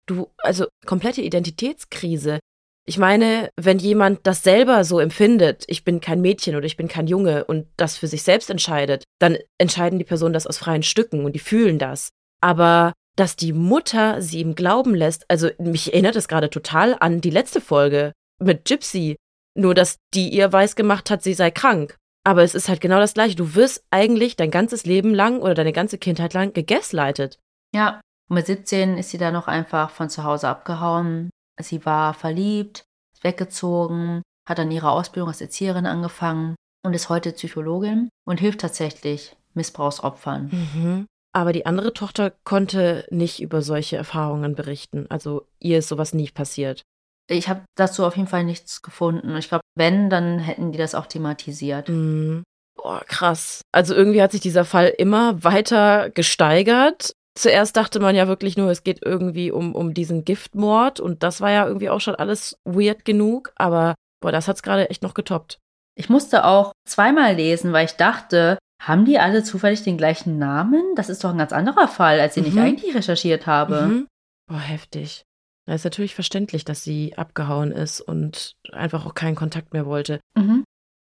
Du, also komplette Identitätskrise. Ich meine, wenn jemand das selber so empfindet, ich bin kein Mädchen oder ich bin kein Junge und das für sich selbst entscheidet, dann entscheiden die Personen das aus freien Stücken und die fühlen das. Aber dass die Mutter sie ihm glauben lässt, also mich erinnert es gerade total an die letzte Folge mit Gypsy, nur dass die ihr weiß gemacht hat, sie sei krank. Aber es ist halt genau das gleiche. Du wirst eigentlich dein ganzes Leben lang oder deine ganze Kindheit lang gegaslightet. Ja, und mit 17 ist sie dann noch einfach von zu Hause abgehauen, Sie war verliebt, ist weggezogen, hat dann ihre Ausbildung als Erzieherin angefangen und ist heute Psychologin und hilft tatsächlich Missbrauchsopfern. Mhm. Aber die andere Tochter konnte nicht über solche Erfahrungen berichten. Also ihr ist sowas nie passiert. Ich habe dazu auf jeden Fall nichts gefunden. Ich glaube, wenn, dann hätten die das auch thematisiert. Mhm. Boah, krass. Also irgendwie hat sich dieser Fall immer weiter gesteigert zuerst dachte man ja wirklich nur, es geht irgendwie um, um diesen Giftmord und das war ja irgendwie auch schon alles weird genug, aber boah, das hat's gerade echt noch getoppt. Ich musste auch zweimal lesen, weil ich dachte, haben die alle zufällig den gleichen Namen? Das ist doch ein ganz anderer Fall, als den mhm. ich eigentlich recherchiert habe. Mhm. Boah, heftig. Da ist natürlich verständlich, dass sie abgehauen ist und einfach auch keinen Kontakt mehr wollte. Mhm.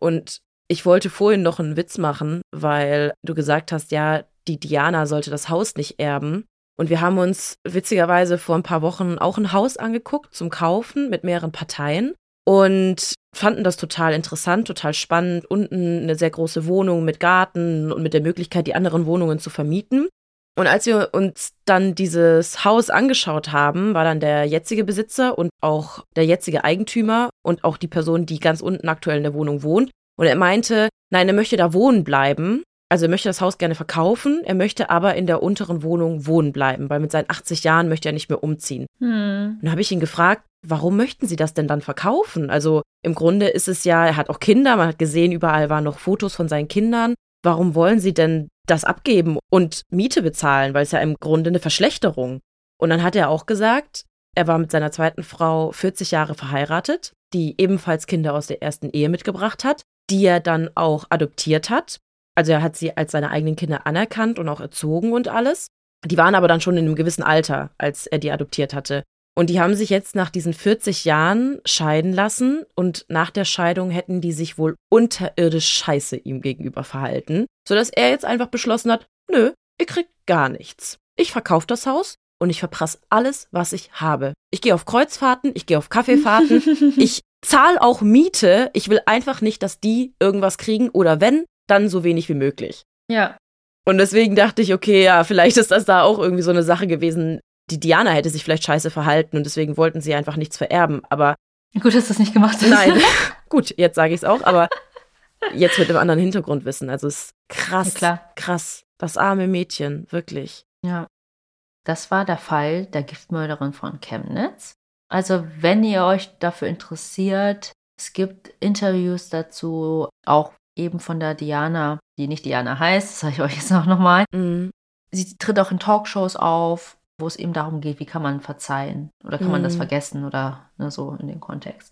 Und ich wollte vorhin noch einen Witz machen, weil du gesagt hast, ja, die Diana sollte das Haus nicht erben. Und wir haben uns witzigerweise vor ein paar Wochen auch ein Haus angeguckt zum Kaufen mit mehreren Parteien und fanden das total interessant, total spannend. Unten eine sehr große Wohnung mit Garten und mit der Möglichkeit, die anderen Wohnungen zu vermieten. Und als wir uns dann dieses Haus angeschaut haben, war dann der jetzige Besitzer und auch der jetzige Eigentümer und auch die Person, die ganz unten aktuell in der Wohnung wohnt. Und er meinte, nein, er möchte da wohnen bleiben, also er möchte das Haus gerne verkaufen, er möchte aber in der unteren Wohnung wohnen bleiben, weil mit seinen 80 Jahren möchte er nicht mehr umziehen. Hm. Und dann habe ich ihn gefragt, warum möchten Sie das denn dann verkaufen? Also im Grunde ist es ja, er hat auch Kinder, man hat gesehen, überall waren noch Fotos von seinen Kindern. Warum wollen Sie denn das abgeben und Miete bezahlen? Weil es ja im Grunde eine Verschlechterung. Und dann hat er auch gesagt, er war mit seiner zweiten Frau 40 Jahre verheiratet, die ebenfalls Kinder aus der ersten Ehe mitgebracht hat, die er dann auch adoptiert hat also er hat sie als seine eigenen Kinder anerkannt und auch erzogen und alles. Die waren aber dann schon in einem gewissen Alter, als er die adoptiert hatte. Und die haben sich jetzt nach diesen 40 Jahren scheiden lassen und nach der Scheidung hätten die sich wohl unterirdisch scheiße ihm gegenüber verhalten, sodass er jetzt einfach beschlossen hat, nö, ihr kriegt gar nichts. Ich verkaufe das Haus und ich verprasse alles, was ich habe. Ich gehe auf Kreuzfahrten, ich gehe auf Kaffeefahrten, <laughs> ich zahle auch Miete. Ich will einfach nicht, dass die irgendwas kriegen oder wenn, dann so wenig wie möglich. Ja. Und deswegen dachte ich, okay, ja, vielleicht ist das da auch irgendwie so eine Sache gewesen. Die Diana hätte sich vielleicht scheiße verhalten und deswegen wollten sie einfach nichts vererben. Aber. Gut, dass du das nicht gemacht hast. Nein. <laughs> Gut, jetzt sage ich es auch, aber jetzt mit einem anderen Hintergrundwissen. Also es ist krass, ja, krass. Das arme Mädchen, wirklich. Ja. Das war der Fall der Giftmörderin von Chemnitz. Also, wenn ihr euch dafür interessiert, es gibt Interviews dazu, auch eben von der Diana, die nicht Diana heißt, das sage ich euch jetzt auch nochmal. Mhm. Sie tritt auch in Talkshows auf, wo es eben darum geht, wie kann man verzeihen oder kann man das Mhm. vergessen oder ne, so in dem Kontext.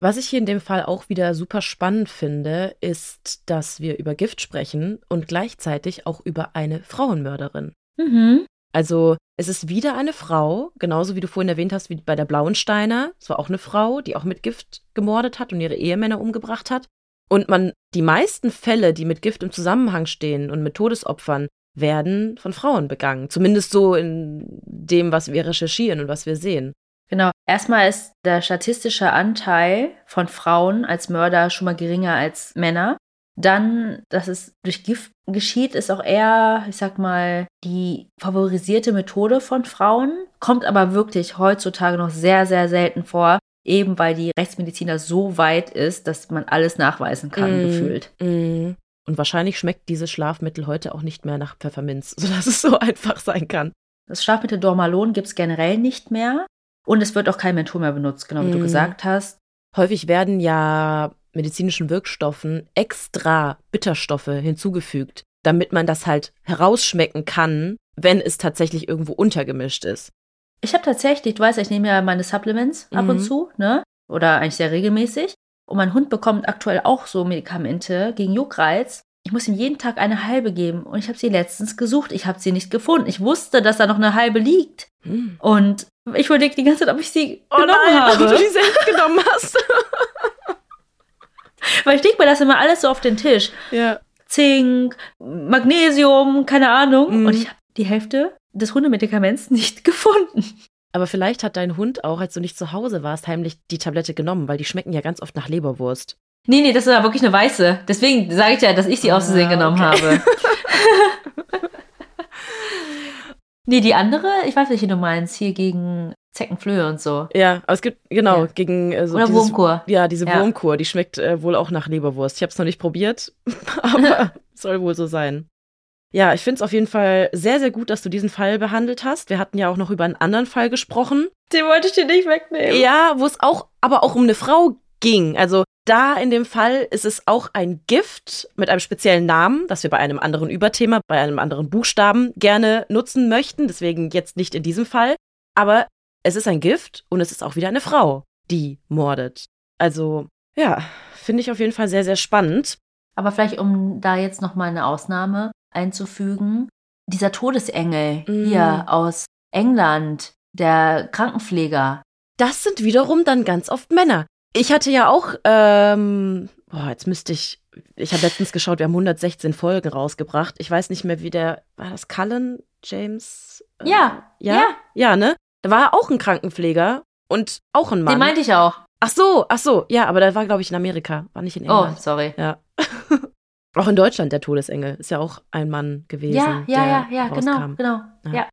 Was ich hier in dem Fall auch wieder super spannend finde, ist, dass wir über Gift sprechen und gleichzeitig auch über eine Frauenmörderin. Mhm. Also es ist wieder eine Frau, genauso wie du vorhin erwähnt hast, wie bei der Blauensteiner. Es war auch eine Frau, die auch mit Gift gemordet hat und ihre Ehemänner umgebracht hat. Und man, die meisten Fälle, die mit Gift im Zusammenhang stehen und mit Todesopfern, werden von Frauen begangen. Zumindest so in dem, was wir recherchieren und was wir sehen. Genau. Erstmal ist der statistische Anteil von Frauen als Mörder schon mal geringer als Männer. Dann, dass es durch Gift geschieht, ist auch eher, ich sag mal, die favorisierte Methode von Frauen, kommt aber wirklich heutzutage noch sehr, sehr selten vor, eben weil die Rechtsmediziner so weit ist, dass man alles nachweisen kann, Mm. gefühlt. Mm. Und wahrscheinlich schmeckt dieses Schlafmittel heute auch nicht mehr nach Pfefferminz, <laughs> sodass es so einfach sein kann. Das Schlafmittel Dormalon gibt es generell nicht mehr und es wird auch kein Menthol mehr benutzt, genau wie du Mm. gesagt hast. Häufig werden ja medizinischen Wirkstoffen extra Bitterstoffe hinzugefügt, damit man das halt herausschmecken kann, wenn es tatsächlich irgendwo untergemischt ist. Ich habe tatsächlich, du weißt ich nehme ja meine Supplements ab und Mhm. zu, ne? Oder eigentlich sehr regelmäßig. Und mein Hund bekommt aktuell auch so Medikamente gegen Juckreiz. Ich muss ihm jeden Tag eine halbe geben. Und ich habe sie letztens gesucht. Ich habe sie nicht gefunden. Ich wusste, dass da noch eine halbe liegt. Hm. Und ich überlegte die ganze Zeit, ob ich sie Oh genommen nein, ob du habe. die selbst genommen hast. <laughs> Weil ich leg mir das immer alles so auf den Tisch. ja. Zink, Magnesium, keine Ahnung. Mhm. Und ich habe die Hälfte des Hundemedikaments nicht <laughs> gefunden. Aber vielleicht hat dein Hund auch, als du nicht zu Hause warst, heimlich die Tablette genommen, weil die schmecken ja ganz oft nach Leberwurst. Nee, nee, das war wirklich eine weiße. Deswegen sage ich ja, dass ich sie Ah, genommen okay. habe. <laughs> nee, die andere, ich weiß nicht, wie du meinst, hier gegen Zeckenflöhe und so. Ja, aber es gibt, genau, Ja. gegen äh, so Oder dieses, Wurmkur. Ja, diese Ja. Wurmkur, die schmeckt äh, wohl auch nach Leberwurst. Ich habe es noch nicht probiert, <laughs> aber <laughs> soll wohl so sein. Ja, ich finde es auf jeden Fall sehr, sehr gut, dass du diesen Fall behandelt hast. Wir hatten ja auch noch über einen anderen Fall gesprochen. Den wollte ich dir nicht wegnehmen. Ja, wo es auch, aber auch um eine Frau ging. Also da in dem Fall ist es auch ein Gift mit einem speziellen Namen, das wir bei einem anderen Überthema, bei einem anderen Buchstaben gerne nutzen möchten. Deswegen jetzt nicht in diesem Fall. Aber es ist ein Gift und es ist auch wieder eine Frau, die mordet. Also ja, finde ich auf jeden Fall sehr, sehr spannend. Aber vielleicht, um da jetzt nochmal eine Ausnahme einzufügen, dieser Todesengel Mm. hier aus England, der Krankenpfleger, Das sind wiederum dann ganz oft Männer. Ich hatte ja auch, ähm, boah, jetzt müsste ich, ich habe letztens geschaut, wir haben 116 Folgen rausgebracht. Ich weiß nicht mehr, wie der, war das Cullen James? Äh, Ja, ja, ja. ja, ne? Da war auch ein Krankenpfleger und auch ein Mann. den meinte ich auch. ach so, ach so, ja, aber der war, glaube ich, in Amerika, war nicht in Oh, England. sorry. Ja. <laughs> auch in Deutschland der Todesengel ist ja auch ein Mann gewesen. Ja, ja, ja, ja, genau, rauskam. genau. Ja. Ja.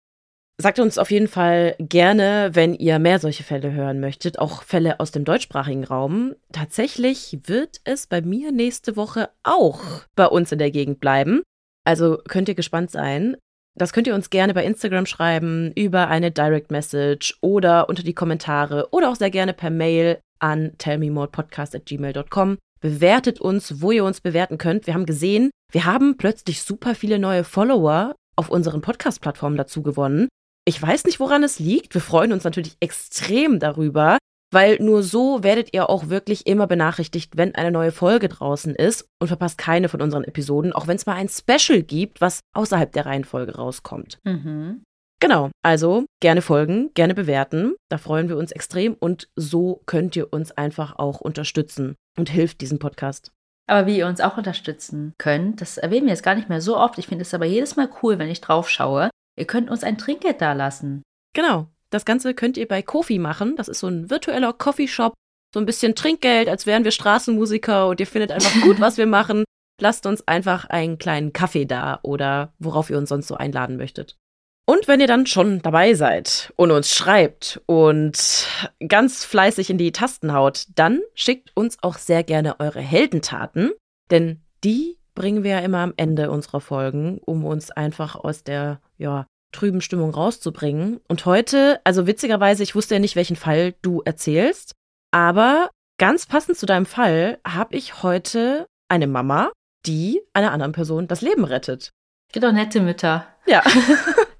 Sagt uns auf jeden Fall gerne, wenn ihr mehr solche Fälle hören möchtet, auch Fälle aus dem deutschsprachigen Raum. Tatsächlich wird es bei mir nächste Woche auch bei uns in der Gegend bleiben. Also könnt ihr gespannt sein. Das könnt ihr uns gerne bei Instagram schreiben, über eine Direct Message oder unter die Kommentare oder auch sehr gerne per Mail an tellmemorepodcast.gmail.com. Bewertet uns, wo ihr uns bewerten könnt. Wir haben gesehen, wir haben plötzlich super viele neue Follower auf unseren Podcast-Plattformen dazu gewonnen. Ich weiß nicht, woran es liegt. Wir freuen uns natürlich extrem darüber, weil nur so werdet ihr auch wirklich immer benachrichtigt, wenn eine neue Folge draußen ist und verpasst keine von unseren Episoden, auch wenn es mal ein Special gibt, was außerhalb der Reihenfolge rauskommt. Mhm. Genau, also gerne folgen, gerne bewerten. Da freuen wir uns extrem und so könnt ihr uns einfach auch unterstützen und hilft diesem Podcast. Aber wie ihr uns auch unterstützen könnt, das erwähnen wir jetzt gar nicht mehr so oft. Ich finde es aber jedes Mal cool, wenn ich drauf schaue. Ihr könnt uns ein Trinkgeld dalassen. Genau, das Ganze könnt ihr bei Kofi machen. Das ist so ein virtueller Coffeeshop. So ein bisschen Trinkgeld, als wären wir Straßenmusiker und ihr findet einfach gut, was wir machen. Lasst uns einfach einen kleinen Kaffee da oder worauf ihr uns sonst so einladen möchtet. Und wenn ihr dann schon dabei seid und uns schreibt und ganz fleißig in die Tasten haut, dann schickt uns auch sehr gerne eure Heldentaten, denn die bringen wir ja immer am Ende unserer Folgen, um uns einfach aus der, ja, trüben Stimmung rauszubringen. Und heute, also witzigerweise, ich wusste ja nicht, welchen Fall du erzählst, aber ganz passend zu deinem Fall habe ich heute eine Mama, die einer anderen Person das Leben rettet. Es gibt auch nette Mütter. Ja. <laughs>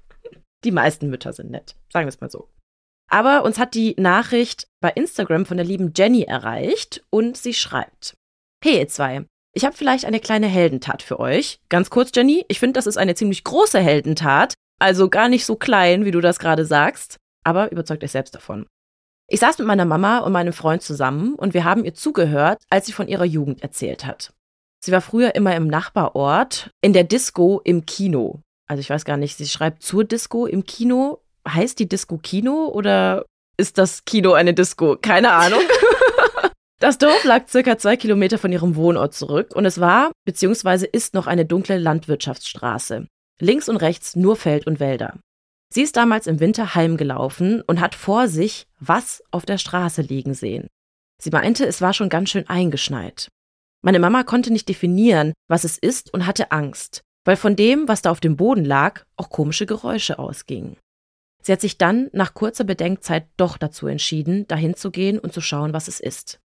die meisten Mütter sind nett, sagen wir es mal so. Aber uns hat die Nachricht bei Instagram von der lieben Jenny erreicht und sie schreibt: Hey ihr zwei, ich habe vielleicht eine kleine Heldentat für euch. Ganz kurz, Jenny, ich finde, das ist eine ziemlich große Heldentat, also gar nicht so klein, wie du das gerade sagst, aber überzeugt euch selbst davon. Ich saß mit meiner Mama und meinem Freund zusammen und wir haben ihr zugehört, als sie von ihrer Jugend erzählt hat. Sie war früher immer im Nachbarort, in der Disco im Kino. Also ich weiß gar nicht, sie schreibt zur Disco im Kino. Heißt die Disco Kino oder ist das Kino eine Disco? Keine Ahnung. <laughs> Das Dorf lag circa zwei Kilometer von ihrem Wohnort zurück und es war bzw. ist noch eine dunkle Landwirtschaftsstraße. Links und rechts nur Feld und Wälder. Sie ist damals im Winter heimgelaufen und hat vor sich was auf der Straße liegen sehen. Sie meinte, es war schon ganz schön eingeschneit. Meine Mama konnte nicht definieren, was es ist und hatte Angst, weil von dem, was da auf dem Boden lag, auch komische Geräusche ausgingen. Sie hat sich dann nach kurzer Bedenkzeit doch dazu entschieden, dahin zu gehen und zu schauen, was es ist.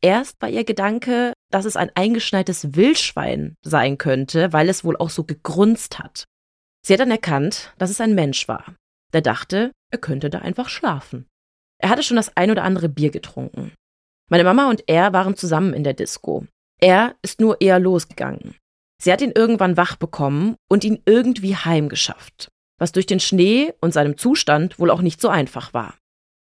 Erst war ihr Gedanke, dass es ein eingeschneites Wildschwein sein könnte, weil es wohl auch so gegrunzt hat. Sie hat dann erkannt, dass es ein Mensch war. Der dachte, er könnte da einfach schlafen. Er hatte schon das ein oder andere Bier getrunken. Meine Mama und er waren zusammen in der Disco. Er ist nur eher losgegangen. Sie hat ihn irgendwann wach bekommen und ihn irgendwie heimgeschafft, was durch den Schnee und seinem Zustand wohl auch nicht so einfach war.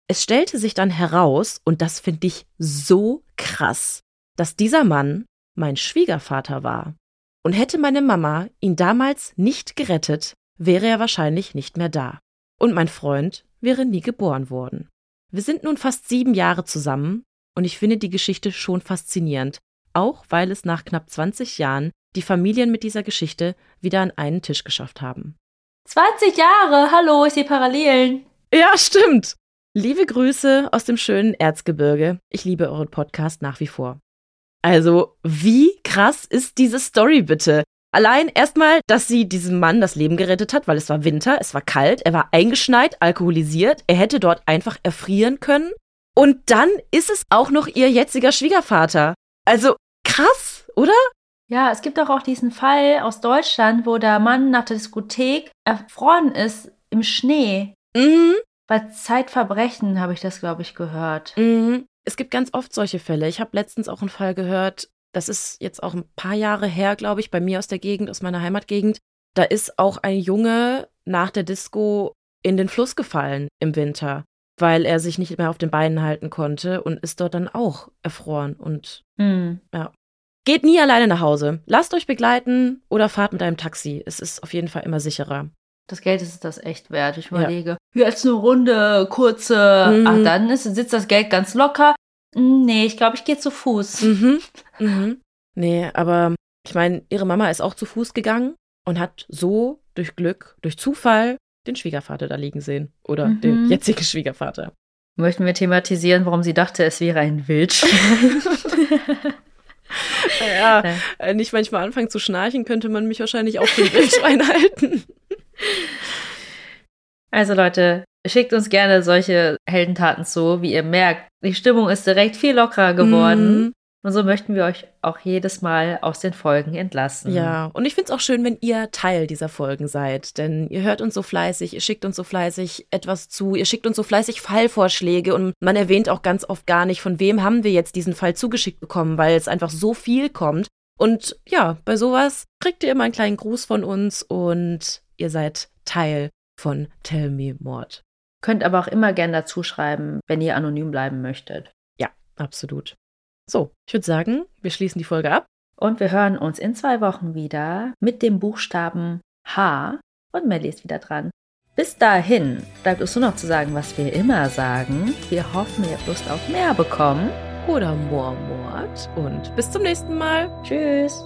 Es stellte sich dann heraus, und das finde ich so krass, dass dieser Mann mein Schwiegervater war. Und hätte meine Mama ihn damals nicht gerettet, wäre er wahrscheinlich nicht mehr da. Und mein Freund wäre nie geboren worden. Wir sind nun fast sieben Jahre zusammen und ich finde die Geschichte schon faszinierend, auch weil es nach knapp 20 Jahren die Familien mit dieser Geschichte wieder an einen Tisch geschafft haben. 20 Jahre, hallo, ich sehe Parallelen. Ja, stimmt. Liebe Grüße aus dem schönen Erzgebirge. Ich liebe euren Podcast nach wie vor. Also, wie krass ist diese Story bitte? Allein erstmal, dass sie diesem Mann das Leben gerettet hat, weil es war Winter, es war kalt, er war eingeschneit, alkoholisiert, er hätte dort einfach erfrieren können. Und dann ist es auch noch ihr jetziger Schwiegervater. Also krass, oder? Ja, es gibt auch, auch diesen Fall aus Deutschland, wo der Mann nach der Diskothek erfroren ist im Schnee. Mhm. Bei Zeitverbrechen habe ich das, glaube ich, gehört. Mhm. Es gibt ganz oft solche Fälle. Ich habe letztens auch einen Fall gehört, das ist jetzt auch ein paar Jahre her, glaube ich, bei mir aus der Gegend, aus meiner Heimatgegend. Da ist auch ein Junge nach der Disco in den Fluss gefallen im Winter, weil er sich nicht mehr auf den Beinen halten konnte und ist dort dann auch erfroren. Und Hm. ja. Geht nie alleine nach Hause. Lasst euch begleiten oder fahrt mit einem Taxi. Es ist auf jeden Fall immer sicherer. Das Geld ist das echt wert. Ich überlege, jetzt eine Runde, kurze. Mhm. Ach, dann ist, sitzt das Geld ganz locker. Hm, Nee, ich glaube, ich gehe zu Fuß. Mhm. <laughs> Mhm. Nee, aber ich meine, ihre Mama ist auch zu Fuß gegangen und hat so durch Glück, durch Zufall den Schwiegervater da liegen sehen. Oder Mhm. den jetzigen Schwiegervater. Möchten wir thematisieren, warum sie dachte, es wäre ein Wildschwein? <laughs> <laughs> <laughs> Ja, äh, nicht manchmal anfangen zu schnarchen, könnte man mich wahrscheinlich auch für ein Wildschwein <laughs> halten. Also Leute, schickt uns gerne solche Heldentaten zu. Wie ihr merkt, die Stimmung ist direkt viel lockerer geworden. Mhm. Und so möchten wir euch auch jedes Mal aus den Folgen entlassen. Ja, und ich finde es auch schön, wenn ihr Teil dieser Folgen seid, denn ihr hört uns so fleißig, ihr schickt uns so fleißig etwas zu, ihr schickt uns so fleißig Fallvorschläge und man erwähnt auch ganz oft gar nicht, von wem haben wir jetzt diesen Fall zugeschickt bekommen, weil es einfach so viel kommt. Und ja, bei sowas kriegt ihr immer einen kleinen Gruß von uns und ihr seid Teil von Tell Me Mord. Könnt aber auch immer gerne dazu schreiben, wenn ihr anonym bleiben möchtet. Ja, absolut. So, ich würde sagen, wir schließen die Folge ab. Und wir hören uns in zwei Wochen wieder mit dem Buchstaben H und Melly ist wieder dran. Bis dahin bleibt uns nur noch zu sagen, was wir immer sagen. Wir hoffen, ihr habt Lust auf mehr bekommen. Oder Moormord und bis zum nächsten Mal. Tschüss.